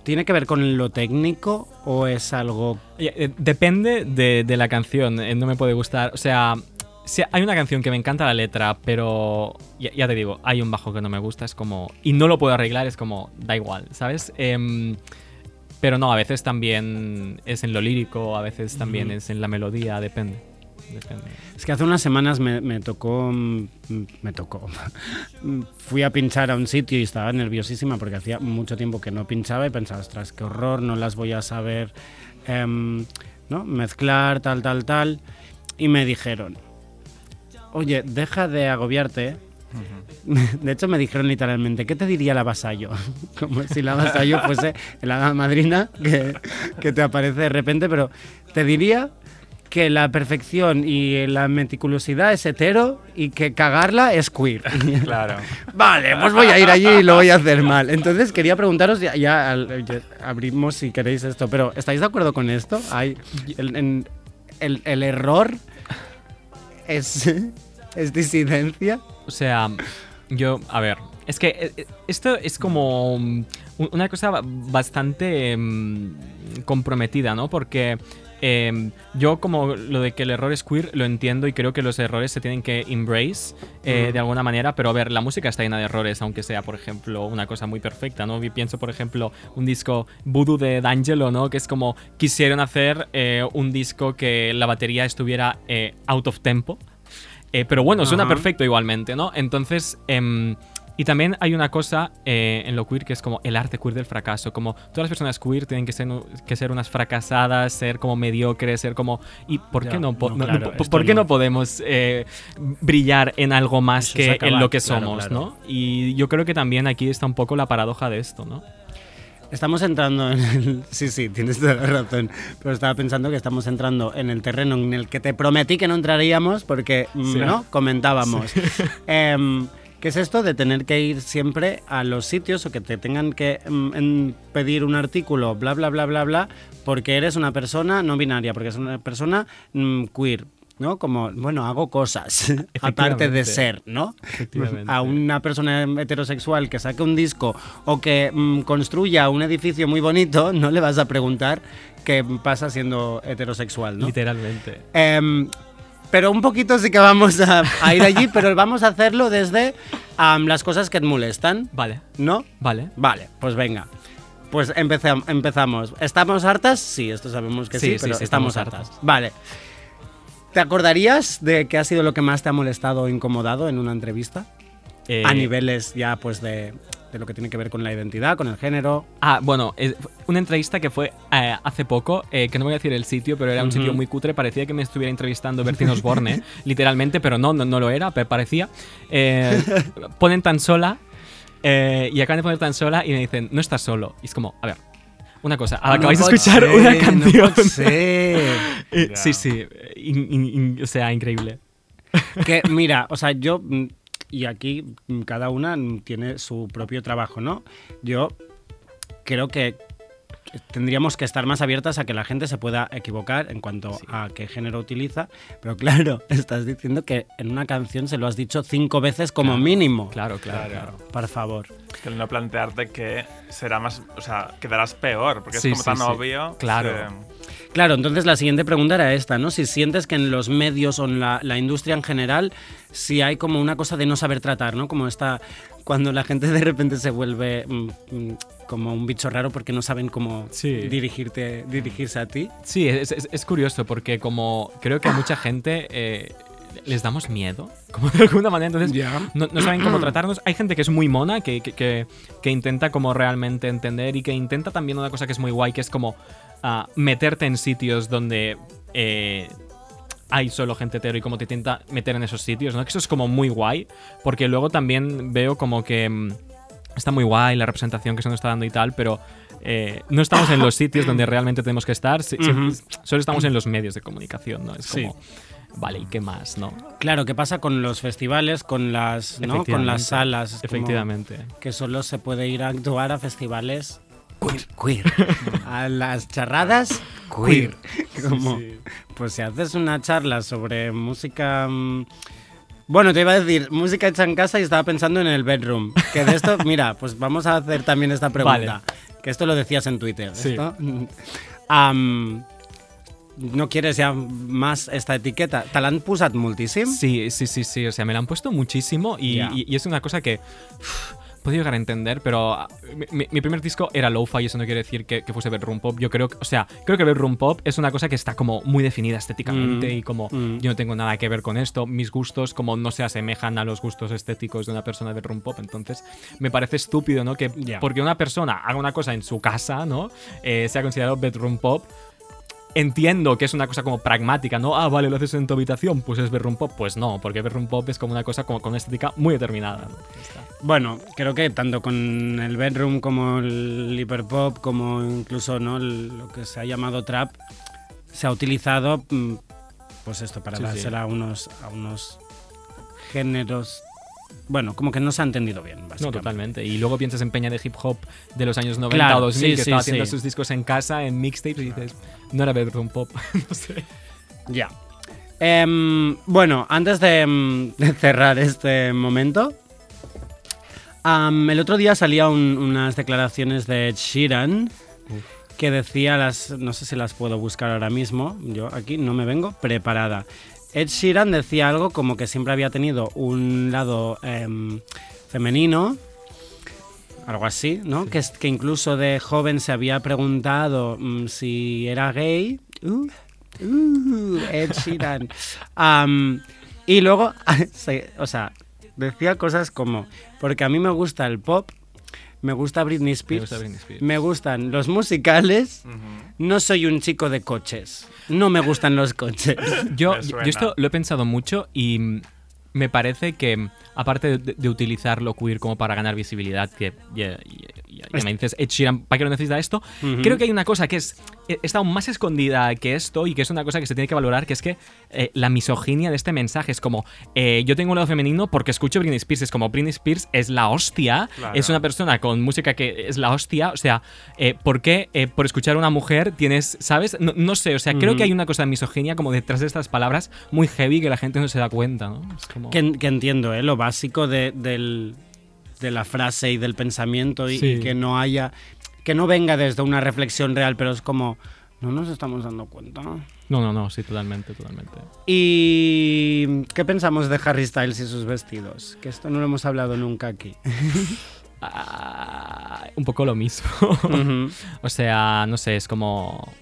¿Tiene que ver con lo técnico o es algo...
Eh, Depende de, de la canción, eh, no me puede gustar. O sea, hay una canción que me encanta la letra, pero ya, ya te digo, hay un bajo que no me gusta, es como. Y no lo puedo arreglar, es como, da igual, ¿sabes? Em, pero no, a veces también es en lo lírico, a veces también es en la melodía, depende. depende.
Es que hace unas semanas me, me tocó... mm, Me tocó. Fui a pinchar a un sitio y estaba nerviosísima porque hacía mucho tiempo que no pinchaba y pensaba, ostras, qué horror, no las voy a saber em, ¿no? mezclar, tal, tal, tal. Y me dijeron, oye, deja de agobiarte. De hecho, me dijeron literalmente, ¿qué te diría la vasallo? Como si la vasallo fuese la madrina que, que te aparece de repente, pero te diría que la perfección y la meticulosidad es hetero y que cagarla es queer.
Claro.
Vale, pues voy a ir allí y lo voy a hacer mal. Entonces quería preguntaros, ya, ya al- ya abrimos si queréis esto, pero ¿estáis de acuerdo con esto? Hay el, en- el- el error es, es disidencia.
O sea, yo, a ver, es que eh, eh, esto es como un- una cosa ba- bastante mm, comprometida, ¿no? Porque eh, yo como lo de que el error es queer lo entiendo y creo que los errores se tienen que embrace eh, de alguna manera, pero a ver, la música está llena de errores, aunque sea, por ejemplo, una cosa muy perfecta, ¿no? Y pienso, por ejemplo, un disco Voodoo de D'Angelo, ¿no? Que es como quisieron hacer eh, un disco que la batería estuviera out of tempo. Eh, pero bueno, suena
Ajá.
perfecto igualmente, ¿no? Entonces, em, y también hay una cosa eh, en lo queer que es como el arte queer del fracaso. Como todas las personas queer tienen que ser, que ser unas fracasadas, ser como mediocres, ser como... ¿Y por
Ya,
qué no, po-
no, claro,
no-
esto
por qué
no.
podemos eh, brillar en algo más
Eso es
que
acabar,
en lo que
claro,
somos,
claro.
¿no? Y yo creo que también aquí está un poco la paradoja de esto, ¿no?
Estamos entrando en el... Sí, sí, tienes toda la razón. Pero estaba pensando que estamos entrando en el terreno en el que te prometí que no entraríamos porque, mm,
Sí.
¿no? Comentábamos. Em, ¿Qué es esto de tener que ir siempre a los sitios o que te tengan que mm, pedir un artículo, bla, bla, bla, bla, bla, porque eres una persona no binaria, porque es una persona mm, queer? ¿No? Como, bueno, hago cosas, aparte de ser, ¿no?
Efectivamente.
A una persona heterosexual que saque un disco o que mm, construya un edificio muy bonito, no le vas a preguntar qué pasa siendo heterosexual, ¿no?
Literalmente.
Em, pero un poquito sí que vamos a, a ir allí, pero vamos a hacerlo desde las cosas que te molestan,
Vale,
¿no?
vale.
Vale, pues venga. Pues empezam- empezamos. ¿Estamos hartas? Sí, esto sabemos que sí,
Sí, sí,
pero
sí,
estamos,
estamos
hartas.
hartas.
Vale. ¿Te acordarías de qué ha sido lo que más te ha molestado o incomodado en una entrevista?
Eh,
a niveles ya pues de, de lo que tiene que ver con la identidad, con el género.
Ah, bueno, eh, una entrevista que fue eh, hace poco, eh, que no voy a decir el sitio, pero era un sitio muy cutre, parecía que me estuviera entrevistando Bertín Osborne, literalmente, pero no, no, no lo era, parecía. Eh, ponen tan sola, eh, y acaban de poner tan sola y me dicen, no estás solo. Y es como, a ver, una cosa, acabáis de
No pot
escuchar
ser,
una
no
canción.
ser.
Eh,
Ya.
Sí, sí, in- in- in- o sea, increíble.
que mira, o sea, yo mm, y aquí mm, cada una mm, tiene su propio trabajo, ¿no? Yo creo que tendríamos que estar más abiertas a que la gente se pueda equivocar en cuanto a qué género utiliza. Pero claro, estás diciendo que en una canción se lo has dicho cinco veces como
Claro,
mínimo.
Claro, claro, claro.
Por favor.
Que el no plantearte que será más. O sea, quedarás peor, porque
Sí,
es como
sí,
tan
sí.
obvio.
Claro.
que-
Claro, entonces la siguiente pregunta era esta, ¿no? Si sientes que en los medios o en la, la industria en general, si hay como una cosa de no saber tratar, ¿no? Como esta, cuando la gente de repente se vuelve mm, mm, como un bicho raro porque no saben cómo
Sí.
dirigirte, dirigirse a ti.
Sí, es, es- es curioso porque como creo que a mucha gente eh, les damos miedo, como de alguna manera, entonces no, no saben cómo tratarnos. Hay gente que es muy mona, que, que, que- que intenta como realmente entender y que intenta también una cosa que es muy guay, que es como ah, meterte en sitios donde... eh, hay solo gente hetero y como te intenta meter en esos sitios, ¿no? Que eso es como muy guay, porque luego también veo como que mm, está muy guay la representación que se nos está dando y tal, pero eh, no estamos en los sitios donde realmente tenemos que estar, si- si-
Ujú.
solo estamos en los medios de comunicación, ¿no? Es
Sí.
como, vale, ¿y qué más, no?
Claro, ¿qué pasa con los festivales, con las, ¿no? con las salas? Es
Efectivamente.
Que solo se puede ir a actuar a festivales queer. a las charradas queer. Como, Pues si haces una charla sobre música... mm, Bueno, te iba a decir música hecha en casa y estaba pensando en el bedroom. Que de esto, mira, pues vamos a hacer también esta pregunta. Que esto lo decías en Twitter.
Sí.
esto. Am, ¿No quieres ya más esta etiqueta? ¿Te l'han posat moltíssim?
Sí, sí, sí, sí. O sea, me la han puesto muchísimo y,
Ya.
y- y es una cosa que puedo llegar a entender, pero ah, mi, primer disco era lo-fi y eso no quiere decir que, que fuese bedroom pop. Yo creo, que- o sea, creo que bedroom pop es una cosa que está como muy definida estéticamente
Mm,
y como
mm.
yo no tengo nada que ver con esto. Mis gustos como no se asemejan a los gustos estéticos de una persona de bedroom pop. Entonces, me parece estúpido, ¿no? Que
Ya.
porque una persona haga una cosa en su casa, ¿no? Eh, sea considerado bedroom pop. Entiendo que es una cosa como pragmática, ¿no? Ah, vale, lo haces en tu habitación, pues es bedroom pop. Pues no, porque bedroom pop es como una cosa como con una estética muy determinada. ¿no?
Bueno, creo que tanto con el bedroom como el hiperpop, como incluso ¿no? lo que se ha llamado trap, se ha utilizado, mm, pues esto, para
Sí, sí.
dársela a unos, a unos géneros. Bueno, como que no se ha entendido bien,
No,
básicamente.
totalmente. Y luego piensas en Peña de hip hop de los años 90
Claro,
o 2000
sí,
que
sí,
estaba haciendo
sí.
sus discos en casa, en mixtapes, y dices, no era bedroom pop. no sé.
Ya. Em, bueno, antes de, em, de cerrar este momento, el otro día salía un- unas declaraciones de Ed Sheeran que decía las, no sé si las puedo buscar ahora mismo, yo aquí no me vengo preparada. Ed Sheeran decía algo como que siempre había tenido un lado em, femenino, algo así, ¿no? Que, que incluso de joven se había preguntado mm, si era gay. Uh, uh, Ed Sheeran. Y luego, o sea, decía cosas como, porque a mí me gusta el pop, me gusta Britney Spears,
gusta Britney Spears.
me gustan los musicales, no soy un chico de coches, no me gustan los coches.
Yo, yo esto lo he pensado mucho y me parece que, aparte de, de utilizar lo queer como para ganar visibilidad, que ya- ya me dices, Ed Sheeran, ¿para qué lo necesita esto? Creo que hay una cosa que es eh, está aún más escondida que esto y que es una cosa que se tiene que valorar, que es que eh, la misoginia de este mensaje es como, eh, yo tengo un lado femenino porque escucho Britney Spears, es como Britney Spears es la hostia,
Claro.
es una persona con música que es la hostia, o sea, eh, ¿por qué por escuchar a una mujer tienes, ¿sabes? No, no sé, o sea, creo
Ujú.
que hay una cosa de misoginia como detrás de estas palabras muy heavy que la gente no se da cuenta, ¿no? Es como...
Que, que entiendo, ¿eh? Lo básico de, del- de la frase y del pensamiento y,
Sí.
y que no haya... Que no venga desde una reflexión real, pero es como... No nos estamos dando cuenta.
No, no, no, sí, totalmente, totalmente.
¿Y qué pensamos de Harry Styles y sus vestidos? Que esto no lo hemos hablado nunca aquí.
Ah, un poco lo mismo. O sea, no sé, es como...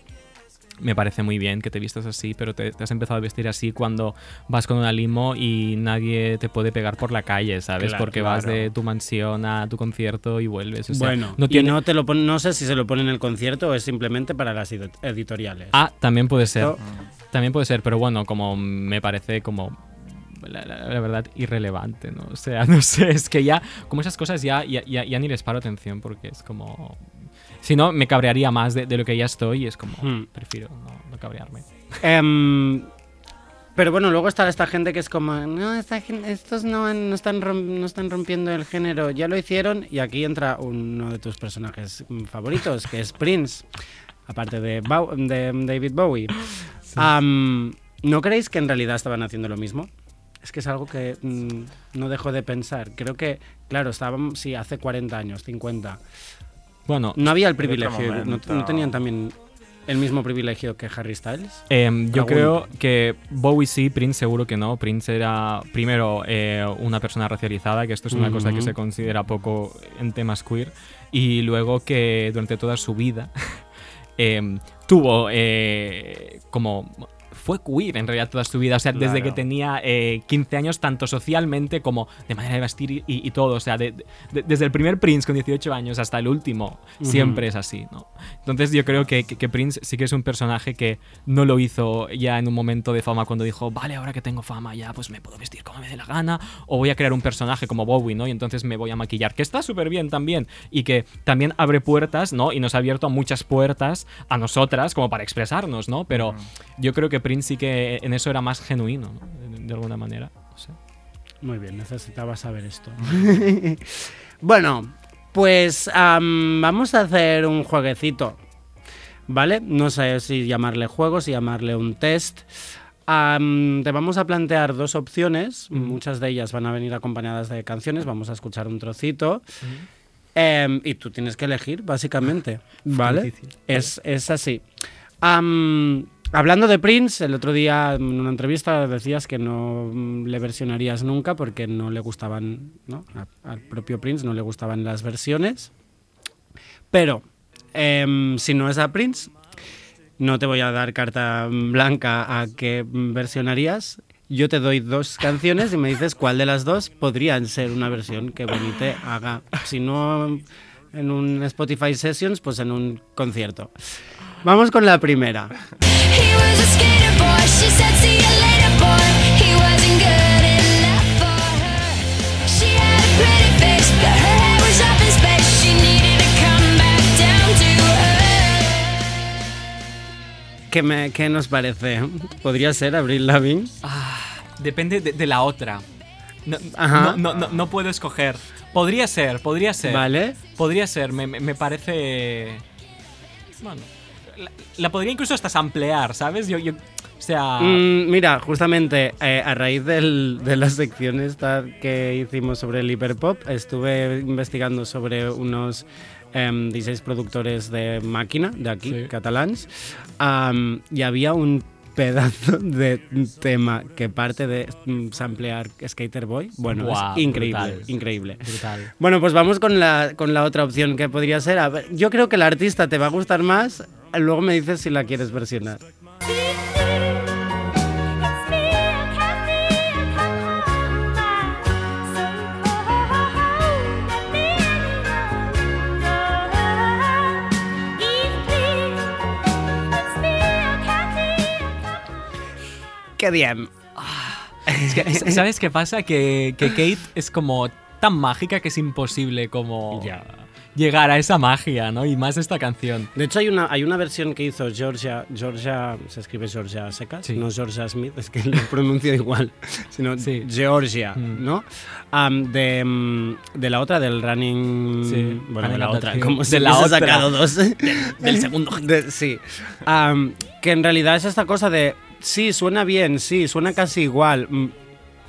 Me parece muy bien que te vistas así, pero te, te has empezado a vestir así cuando vas con una limo y nadie te puede pegar por la calle, ¿sabes?
Claro,
Porque vas de tu mansión a tu concierto y vuelves. O sea,
bueno,
no
y
tiene...
no, te lo no sé si se lo pone en el concierto o es simplemente para las edi- editoriales.
Ah, también puede ser.
Esto-
También puede ser, pero bueno, como me parece como la, la- la verdad irrelevante, ¿no? O sea, no sé, es que ya, como esas cosas ya, ya, ya, ya ni les paro atención porque es como... Si no, me cabrearía más de, de lo que ya estoy y es como,
Hmm.
prefiero no, no cabrearme.
Em, Pero bueno, luego está esta gente que es como, no, esta gen- estos no, han- no, están no están rompiendo el género, ya lo hicieron. Y aquí entra uno de tus personajes favoritos, que es Prince, aparte de, Bow- de David Bowie. ¿No creéis que en realidad estaban haciendo lo mismo? Es que es algo que mm, no dejo de pensar. Creo que, claro, estaban, sí, hace 40 años, 50.
Bueno,
No había el privilegio, no, tenían también el mismo privilegio que Harry Styles.
Em, yo creo que Bowie sí, Prince seguro que no. Prince era primero eh, una persona racializada, que esto es una cosa que se considera poco en temas queer, y luego que durante toda su vida em, tuvo eh, como... Fue queer en realidad toda su vida, o sea, desde que tenía eh, 15 años, tanto socialmente como de manera de vestir y, y todo. O sea, de- de- desde el primer Prince con 18 años hasta el último, siempre es así, ¿no? Entonces yo creo que, que- que Prince sí que es un personaje que no lo hizo ya en un momento de fama cuando dijo, vale, ahora que tengo fama ya pues me puedo vestir como me dé la gana o voy a crear un personaje como Bowie, ¿no? Y entonces me voy a maquillar, que está súper bien también y que también abre puertas, ¿no? Y nos ha abierto muchas puertas a nosotras como para expresarnos, ¿no? Pero yo creo que Prince sí que en eso era más genuino, ¿no? De, de alguna manera. no sé.
Muy bien, necesitaba saber esto. bueno, pues am, vamos a hacer un jueguecito. ¿Vale? No sé si llamarle juego, si llamarle un test. Te vamos a plantear dos opciones. Muchas de ellas van a venir acompañadas de canciones. Vamos a escuchar un trocito. Em, y tú tienes que elegir, básicamente. ¿Vale? Es, es así. Hablando de Prince, el otro día en una entrevista decías que no mm, le versionarías nunca porque no le gustaban, ¿no? Al propio Prince no le gustaban las versiones. Pero em, si no es a Prince, no te voy a dar carta blanca a qué versionarías. Yo te doy dos canciones y me dices cuál de las dos podrían ser una versión que Benite haga. Si no en un Spotify Sessions, pues en un concierto. Vamos con la primera. ¿Qué, me- qué nos parece? ¿Podría ser Abril Lavigne?
Depende de, de la otra. No,
Ajá.
no, no, no- no puedo escoger. Podría ser, podría ser.
¿Vale?
Podría ser, me, me- me parece. Bueno. La, la podría incluso hasta samplear, ¿sabes? Yo, yo, o sea.
Mm, mira, justamente eh, a raíz del- de la sección esta que hicimos sobre el hiperpop, estuve investigando sobre unos em, 16 productores de máquina de aquí,
Sí.
catalans, am, y había un pedazo de tema que parte de mm, samplear Skater Boy. Bueno, es increíble,
brutal.
increíble.
Brutal.
Bueno, pues vamos con la, con la otra opción que podría ser. A ver, yo creo que el artista te va a gustar más. Luego me dices si la quieres versionar. ¡Qué bien!
Es que, ¿Sabes qué pasa? Que, que Kate es como tan mágica que es imposible como
Ya.
llegar a esa magia, ¿no? Y más esta canción.
De hecho, hay una, hay una versión que hizo Georgia. Georgia se escribe Georgia Secas,
Sí.
no Georgia Smith, es que lo pronuncio igual, sino
Sí.
Georgia,
Mm.
¿no? Am, de, mm, de la otra, del Running.
Sí,
Bueno, de la otra, como
la otra.
sacado dos.
Del segundo
De- sí. Am, que en realidad es esta cosa de. Sí, suena bien, sí, suena casi igual. mm,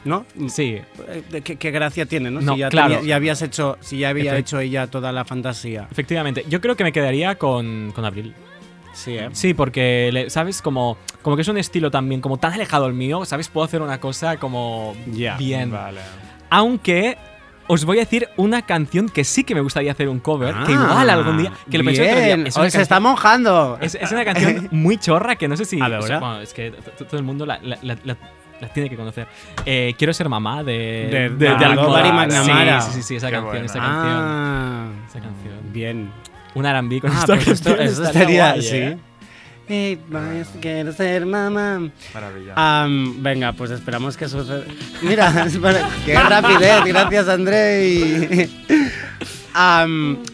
¿No?
Sí.
Eh, ¿Qué, qué gracia tiene, ¿no?
No,
si ya,
claro.
tenía- ya habías hecho, si ya había
Efect-
hecho ella toda la fantasía.
Efectivamente. Yo creo que me quedaría con, con Abril.
Sí, ¿eh?
Sí, porque, ¿sabes? Como, como que es un estilo también como tan alejado al mío, ¿sabes? Puedo hacer una cosa como bien.
Vale.
Aunque os voy a decir una canción que sí que me gustaría hacer un cover, que
Ah,
igual algún día... Que lo pensé otro día.
bien.
Es
se está mojando.
Es, es una canción muy chorra que no sé si.
A ver,
o sea, bueno, es que todo el mundo la, la- la- la- la tiene que conocer. Eh, Quiero ser mamá de.
De-
de,
de.
Almodóvar
y McNamara.
Sí, sí, sí, sí, esa canción, esa canción.
Ah,
Esa canción.
bien.
Un R&B con
Ah,
esta
pues esto, esto
estaría
estaría,
guay,
sí.
¿eh?
Quiero ser mamá.
Maravilla.
Venga, pues esperamos que suceda. Mira, qué rapidez, gracias André.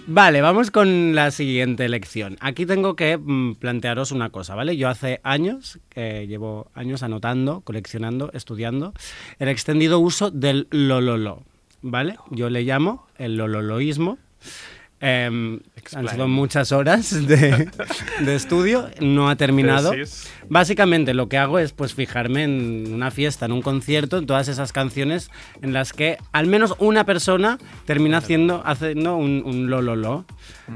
Vale, vamos con la siguiente lección. Aquí tengo que mm, plantearos una cosa, ¿vale? Yo hace años, que llevo años anotando, coleccionando, estudiando, el extendido uso del lololo, ¿vale? Yo le llamo el lololoísmo. Em, han sido muchas horas de, de estudio, no ha terminado.
Tesis.
Básicamente lo que hago es pues fijarme en una fiesta, en un concierto, en todas esas canciones en las que al menos una persona termina haciendo, haciendo un, un lo, lo, lo,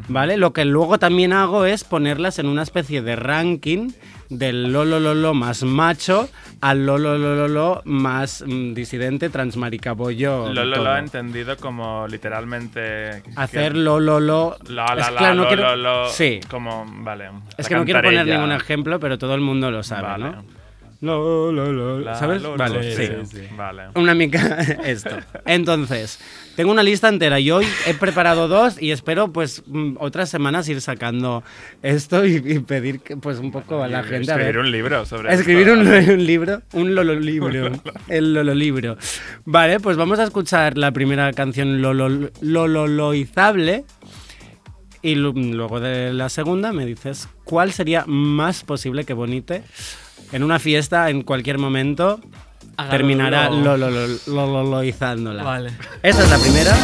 ¿vale? Lo que luego también hago es ponerlas en una especie de ranking del lo, lo, lo, más macho al lo, lo, lo, más mm, disidente, transmaricabollo.
Lo, lo, entendido como literalmente.
Hacer
que-
lo, lo.
La,
Es
la, la,
no quiero- Sí.
Como, vale.
Es
la
que no quiero poner ningún ejemplo, pero todo el mundo lo sabe,
Vale.
¿no? Lo, lo, lo,
La,
¿Sabes? vale, sí.
sí, sí. Vale.
Una mica esto. Entonces, tengo una lista entera y hoy he preparado dos y espero pues mm, otras semanas ir sacando esto y, y pedir que, pues un poco a la gente a
Escribir
ver.
un libro sobre
Escribir
esto,
un,
vale.
un libro, un lolo libro, el lolo libro. Vale, pues vamos a escuchar la primera canción lolo, lololoizable y lu- luego de la segunda me dices cuál sería más posible que Bonite en una fiesta en cualquier momento
Haga
terminará
lo-
lololo- lololoizándola.
Vale.
Esa es la primera.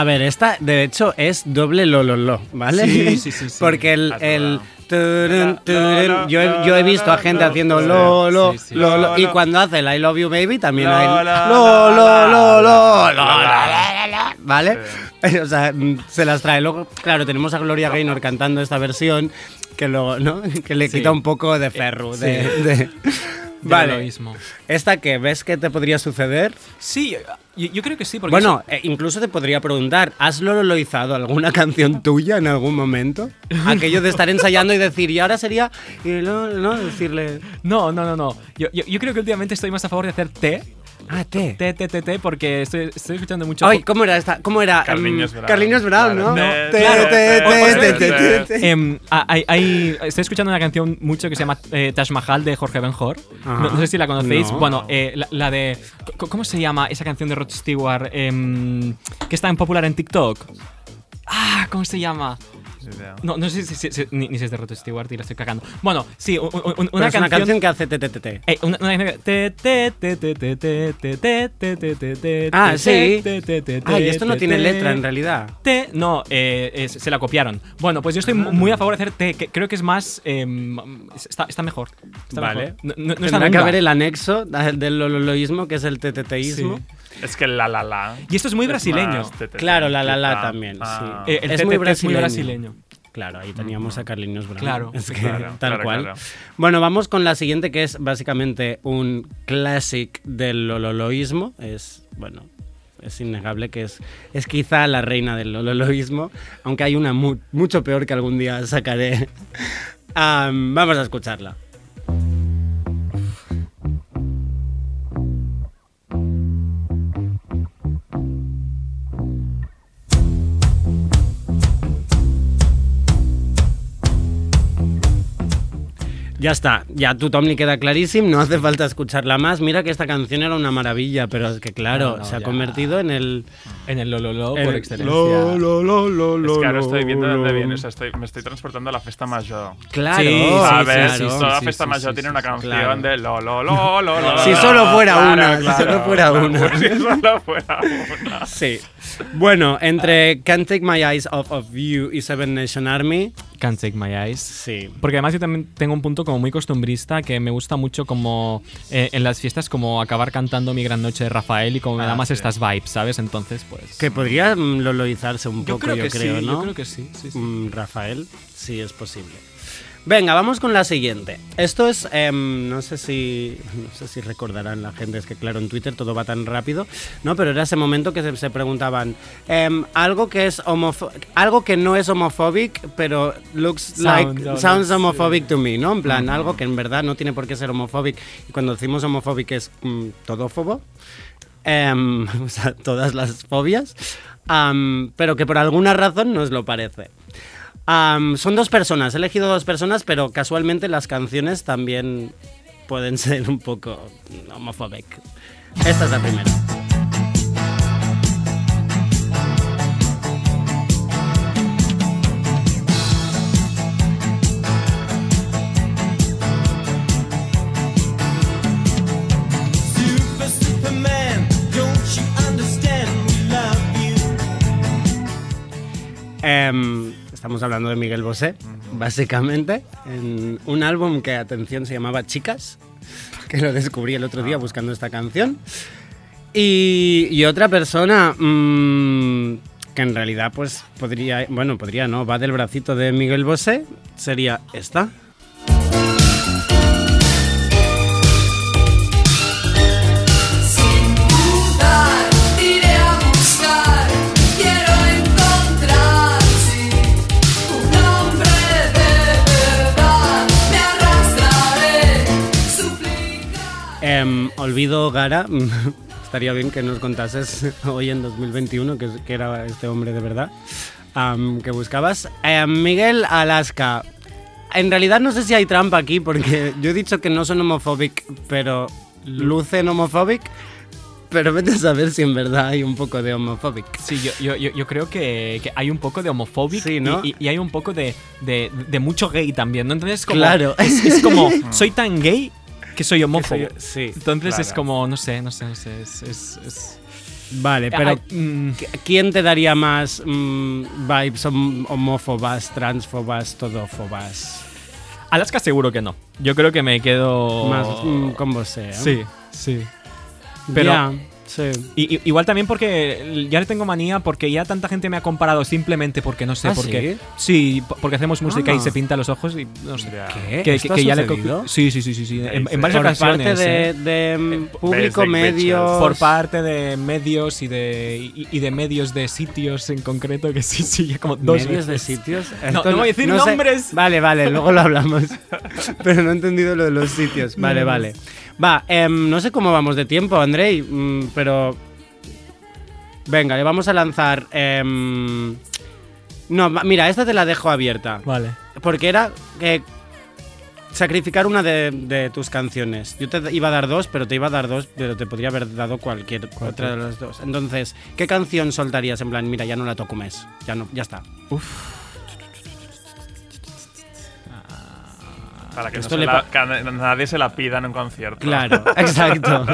A ver, esta de hecho es doble lololo, ¿vale?
Sí, sí, sí, sí.
Porque el,
Has
el
hablado.
turun,
Lo,
turun,
lo,
yo, he,
lo,
yo he
lo,
visto a
lo,
gente
lo,
haciendo lo, lo, lo, lo,
Lo,
y
lo.
cuando hace el I love you baby también
Lo,
hay
lo,
lo, lo, lo, lo, lo, ¿vale? O sea, se las trae. Luego, claro, tenemos a Gloria Gaynor cantando esta versión que luego, ¿no? Que le quita un poco de ferro, de, de-
Vale.
Esta que ves que te podría suceder.
Sí, yo, yo creo que sí. Porque
Bueno, eh, incluso te podría preguntar, ¿has lololoizado alguna canción tuya en algún momento? Aquello de estar ensayando y decir, y ahora sería, y no, no, decirle,
No, no, no, no. Yo, yo, yo creo que últimamente estoy más a favor de hacer té.
Ah, te.
Té, té, té, té, porque estoy, estoy escuchando mucho.
Ay, ¿cómo era esta? ¿Cómo era?
Carliños
Mm,
Brown.
Carliños Brown. ¿no?
Te,
eso-
te, te, te.
Em, estoy escuchando una canción mucho que se llama eh, Taj Mahal de Jorge Benjor. No, no sé si la conocéis.
No.
Bueno, eh, la, la de. ¿Cómo se llama esa canción de Rod Stewart em, que está en popular en TikTok? Ah, ¿cómo se llama?
idea.
No, no sé si, si, si ni, ni, si es de Rod Stewart y la estoy cagando. Bueno, sí, un, un, una,
Pero es canción, una canción que hace TTT.
Eh, una, una,
ah, sí. Ah,
y
esto no tiene letra en realidad.
T, no, eh, eh, se la copiaron. Bueno, pues yo estoy muy a favor de hacer T, que creo que es más. Está, está, mejor. Está
vale.
Mejor. No, no Tendrá está
que haber el anexo del loloísmo, que es el TTTismo.
Sí.
Es que la la la.
Y esto es muy brasileño.
Claro, la la la también. es, muy brasileño. Claro, ahí teníamos a Carliños Brown.
Claro.
Es que,
Claro,
tal
claro,
cual.
claro.
Bueno, vamos con la siguiente, que es básicamente un classic del lololoísmo. Es, bueno, es innegable que es, es quizá la reina del lololoísmo, aunque hay una mu- mucho peor que algún día sacaré. Am, vamos a escucharla. Ya está, ya tu Tom queda clarísimo, no hace falta escucharla más. Mira que esta canción era una maravilla, pero es que claro,
No, no,
se ha
ya.
convertido en el...
En el lololo por
el-
excelencia.
Es que ahora estoy viendo de dónde viene. O sea, estoy, me estoy transportando a la festa mayor.
Claro,
Sí, sí,
¿Sabes?
claro.
Toda
sí,
festa mayor tiene una canción
claro.
de lo, lo, lo, lo.
Si
lo,
solo fuera
claro,
una, si solo fuera una.
Si solo fuera una.
Sí. Bueno, entre Can't Take My Eyes Off of You y Seven Nation Army,
Can't take my eyes.
sí.
Porque además yo también tengo un punto como muy costumbrista que me gusta mucho como eh, en las fiestas como acabar cantando Mi Gran Noche de Rafael y como me
Ah,
da más
sí.
estas vibes, ¿sabes? Entonces, pues...
Que podría mm, loloizarse un
yo
poco,
creo
yo
que
creo,
sí,
¿no?
yo creo que sí. sí, sí.
Mm, Rafael, sí es posible. Venga, vamos con la siguiente. Esto es, em, no sé si, no sé si recordarán la gente, es que claro, en Twitter todo va tan rápido, ¿no? Pero era ese momento que se, se preguntaban em, algo que es algo que no es homophobic, pero looks
Sound,
like sounds
no,
homophobic to me, ¿no? En plan, algo que en verdad no tiene por qué ser homophobic. Y cuando decimos homophobic es mm, todófobo. Em, todas las fobias, pero que por alguna razón nos lo parece. Son dos personas, he elegido dos personas, pero casualmente las canciones también pueden ser un poco homophobic. Esta es la primera. Em, estamos hablando de Miguel Bosé, básicamente, en un álbum que, atención, se llamaba Chicas, que lo descubrí el otro día buscando esta canción. Y, y otra persona mm, que en realidad, pues podría, bueno, podría no, va del bracito de Miguel Bosé, sería esta. Em, olvido Gara. Estaría bien que nos contases hoy en 2021 que, que era este hombre de verdad am, que buscabas. Em, Miguel Alaska. En realidad no sé si hay trampa aquí porque yo he dicho que no son homophobic, pero lucen homophobic. Pero vete a saber si en verdad hay un poco de homophobic.
Sí, yo, yo, yo, yo creo que, que hay un poco de homofóbico
Sí, ¿no?
y, y hay un poco de, de, de mucho gay también, ¿no? Entonces, como,
Claro.
es, es como, soy tan gay que soy homófobo.
soy- sí,
Entonces es como, no sé, no sé, no sé, es... es- es-
Vale, pero
mm,
¿quién te daría más mm, vibes hom- homófobas, transfobas, todófobas?
Alaska seguro que no. Yo creo que me quedo...
Más mm, con vos, ¿eh?
Sí, sí. Pero-
sí.
Y, y- igual también porque ya le tengo manía porque ya tanta gente me ha comparado simplemente porque no sé
¿Ah,
por
sí?
qué. Sí, po- porque hacemos música
Ah.
y se pinta los ojos y no sé.
¿Qué?
Que,
¿Esto
que
ha
ya le
sucedido?
Sí, sí, sí, sí, sí. En, en varias
Por
ocasiones.
parte de,
¿eh?
de, mm, público, medios...
Por parte de medios y de, y, y de medios de sitios en concreto, que sí, sí, ya como dos
medios de
veces.
sitios.
No, no voy a decir
sé.
nombres.
Vale, vale, luego lo hablamos. Pero no he entendido lo de los sitios. Vale, vale. Va, em, no sé cómo vamos de tiempo, Andrei, mm, pero... Venga, le vamos a lanzar... em, No, mira, esta te la dejo abierta.
Vale.
Porque era eh, sacrificar una de, de tus canciones. Yo te iba a dar dos, pero te iba a dar dos, pero te podría haber dado cualquier otra de las dos. Entonces, ¿qué canción soltarías en plan, mira, ya no la toco más? Ya no, ya está.
Para que, no
Esto
se
le
la- que a nadie se la pida en un concierto.
Claro, exacto.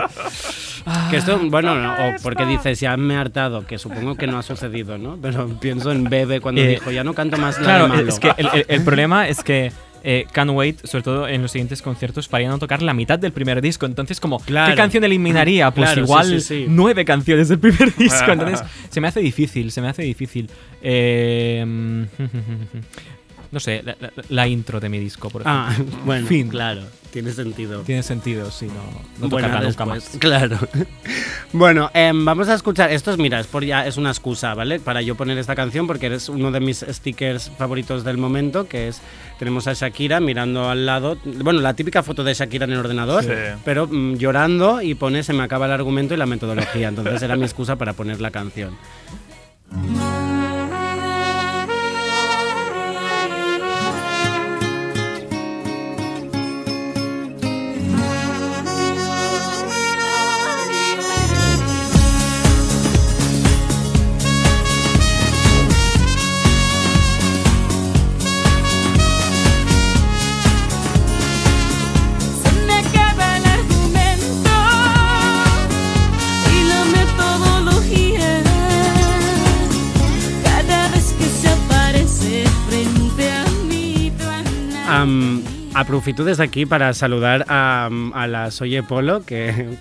que esto, bueno, no, o porque dices, ya me he hartado, que supongo que no ha sucedido, ¿no? Pero pienso en Bebe cuando
Eh,
dijo, ya no canto más la
Claro,
malo.
es que el, el- el problema es que eh, Can't Wait, sobre todo en los siguientes conciertos, parían a tocar la mitad del primer disco. Entonces, como,
Claro.
¿qué canción eliminaría? Pues
Claro, sí,
igual
sí, sí.
nueve canciones del primer disco. Entonces, se me hace difícil, se me hace difícil. Eh, no sé, la, la- la intro de mi disco, por ejemplo.
Ah, bueno,
Fin.
claro, tiene sentido.
Tiene sentido, sí, no, no tocarla nunca más.
Claro. bueno, em, vamos a escuchar. Esto es, mira, es, por ya, es una excusa, ¿vale? Para yo poner esta canción porque eres uno de mis stickers favoritos del momento, que es, tenemos a Shakira mirando al lado, bueno, la típica foto de Shakira en el ordenador,
Sí.
pero mm, llorando y pone se me acaba el argumento y la metodología. Entonces era mi excusa para poner la canción. Aprofitu desde aquí para saludar a, a la Soye Polo, que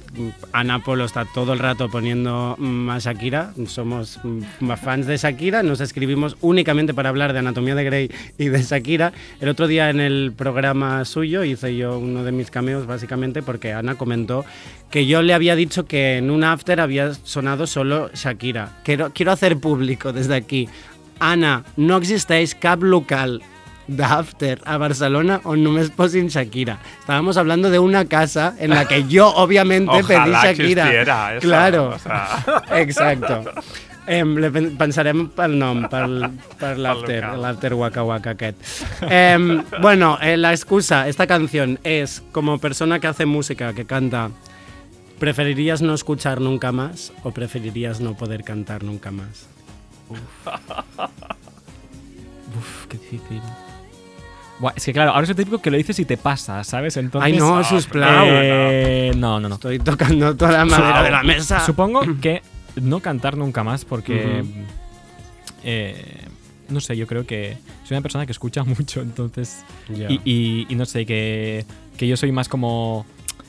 Ana Polo está todo el rato poniendo mm, a Shakira. Somos mm, fans de Shakira, nos escribimos únicamente para hablar de Anatomía de Grey y de Shakira. El otro día en el programa suyo hice yo uno de mis cameos básicamente porque Ana comentó que yo le había dicho que en un after había sonado solo Shakira. Quiero, quiero hacer público desde aquí. Ana, no existeix cap local d'after a Barcelona on només posin Shakira. Estábamos hablando de una casa en la que yo obviamente pedí Shakira. claro.
o sea.
Exacto. Em, le pen- pensarem pel nom, pel, per l'after, l'after Waka Waka aquest. Em, bueno, eh, la excusa, esta canción es como persona que hace música, que canta, ¿preferirías no escuchar nunca más o preferirías no poder cantar nunca más?
Uf, qué difícil. Es que claro, ahora es el típico que lo dices y te pasa, ¿sabes? Entonces,
Ay, no,
Ah,
susplau.
eh, no, no, no.
Estoy tocando toda la madera de la mesa.
Supongo que no cantar nunca más porque... Eh, no sé, yo creo que soy una persona que escucha mucho, entonces... Y, y- y no sé, que, que yo soy más como...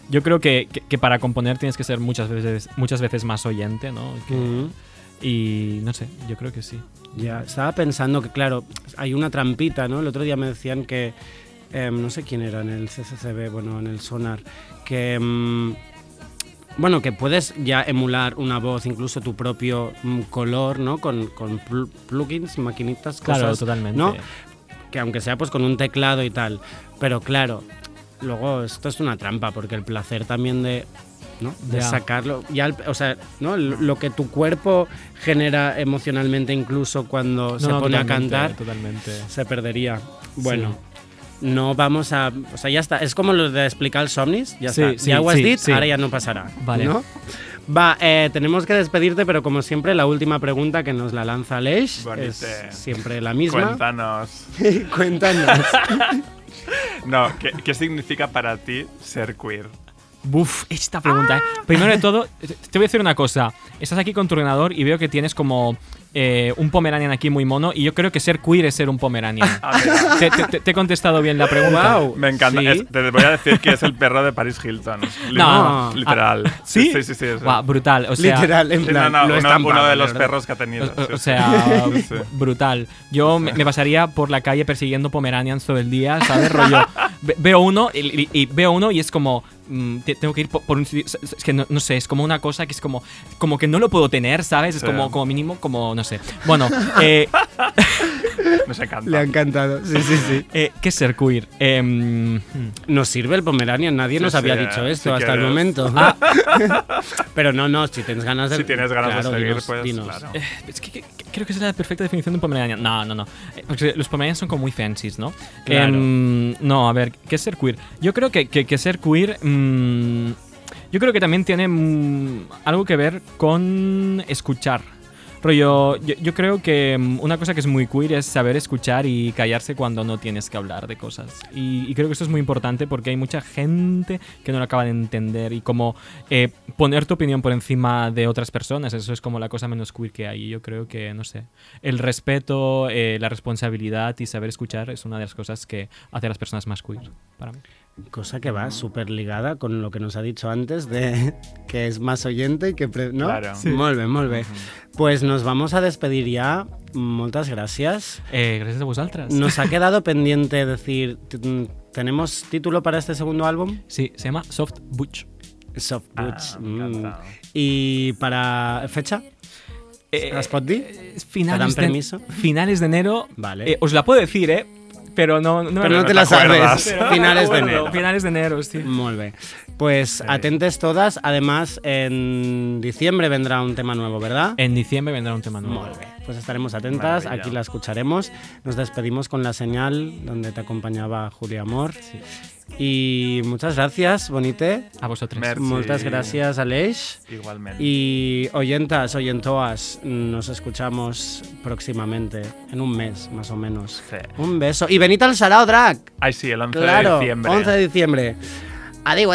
Yo creo que, que- que para componer tienes que ser muchas veces, muchas veces más oyente, ¿no? Que-. Y no sé, yo creo que sí.
Ya, estaba pensando que, claro, hay una trampita, ¿no? El otro día me decían que, em, no sé quién era en el CCCB, bueno, en el Sonar, que, em, bueno, que puedes ya emular una voz, incluso tu propio mm, color, ¿no? Con, con pl- plugins, maquinitas, cosas,
Claro, totalmente.
¿no? Que aunque sea pues con un teclado y tal, pero claro, luego esto es una trampa, porque el placer también de... ¿no? De sacarlo, ya, el- o sea, ¿no? Lo lo que tu cuerpo genera emocionalmente incluso cuando se
No,
pone a cantar,
Totalmente.
se perdería. Bueno, no vamos a... O sea, ya está. Es como lo de explicar el somnis, ya
Sí,
está.
sí,
ya dit,
sí.
ahora ya no pasará.
Vale.
¿no? Va, eh, tenemos que despedirte, pero como siempre, la última pregunta que nos la lanza
Bonite.
es siempre la misma.
Cuéntanos.
Cuéntanos.
No, ¿qué, qué significa para ti ser queer?
Buf, esta pregunta, ¿eh? Primero de todo, te voy a decir una cosa. Estás aquí con tu ordenador y veo que tienes como eh, un Pomeranian aquí muy mono y yo creo que ser queer es ser un Pomeranian.
Ah,
te, te- te he contestado bien la pregunta.
Guau.
Me encanta.
Sí.
Es- te voy a decir que es el perro de Paris Hilton.
No.
Literal.
Ah, ¿Sí?
Sí, sí, sí. sí.
Guau, brutal. O sea,
Literal, en plan,
no, no,
lo
uno, uno de los
verdad.
perros que ha tenido.
O, o-
sí,
o
sí.
sea,
Sí, sí.
brutal. Yo me, me pasaría por la calle persiguiendo Pomeranians todo el día, ¿sabes? Rollo. ve- veo uno y, y- y veo uno y es como. Mm, te- tengo que ir por, por un sitio. Es que no, no sé, es como una cosa que es como. Como que no lo puedo tener, ¿sabes? Es
Sí.
como, como mínimo, como. No sé. Bueno, eh,
Nos encanta.
Le ha encantado. Sí, sí, sí.
eh, ¿qué es ser queer? Em,
Nos sirve el Pomeranian, nadie
Sí,
nos había dicho esto
si
hasta el momento. Pero no, no, si tienes ganas de
Si tienes ganas
claro,
de seguir,
dinos,
pues
dinos.
claro.
Eh, es que, que- que creo que esa es la perfecta definición de un Pomeranian. No, no, no. Eh, Porque los Pomeranians son como muy fancies, ¿no?
Claro.
Em, no, a ver, ¿qué es ser queer? Yo creo que, que- que ser queer. Mm, yo creo que también tiene mm, algo que ver con escuchar. Rollo, yo, yo creo que mm, una cosa que es muy queer es saber escuchar y callarse cuando no tienes que hablar de cosas. Y, y creo que esto es muy importante porque hay mucha gente que no lo acaba de entender y como eh, poner tu opinión por encima de otras personas, eso es como la cosa menos queer que hay. Y yo creo que, no sé, el respeto, eh, la responsabilidad y saber escuchar es una de las cosas que hace a las personas más queer para mí.
Cosa que va súper ligada con lo que nos ha dicho antes de que es más oyente y que... pre- ¿no?
Claro. Sí.
Molt bé, molt bé. Pues nos vamos a despedir ya. Moltes gracias.
Eh, gracias a vosotras.
Nos ha quedado pendiente decir, t- ¿tenemos título para este segundo álbum?
Sí, se llama Soft Butch.
Soft
Ah,
Boots.
me
mm. ¿Y para fecha?
Eh,
¿Las
eh,
¿Te dan
finales, de,
permiso?
finales de enero.
Vale.
Eh, os la puedo decir, ¿eh? Pero no, no, me
Pero no te la sabes.
Pero
Finales de enero.
Finales de enero, sí.
Muy bien. Pues atentes todas. Además, en diciembre vendrá un tema nuevo, ¿verdad?
En diciembre vendrá un tema nuevo.
Muy bien. Pues estaremos atentas,
Maravilla.
aquí la escucharemos. Nos despedimos con la señal donde te acompañaba Julia Amor. Y muchas gracias, Bonite.
A vosotros.
Merci.
Muchas gracias, Aleix.
Igualmente.
Y oyentas, oyentoas, nos escuchamos próximamente, en un mes más o menos.
Sí.
Un beso. Y venid al Sarao Drag.
Ay, sí, el 11
Claro,
de diciembre.
11 de diciembre. Adeu.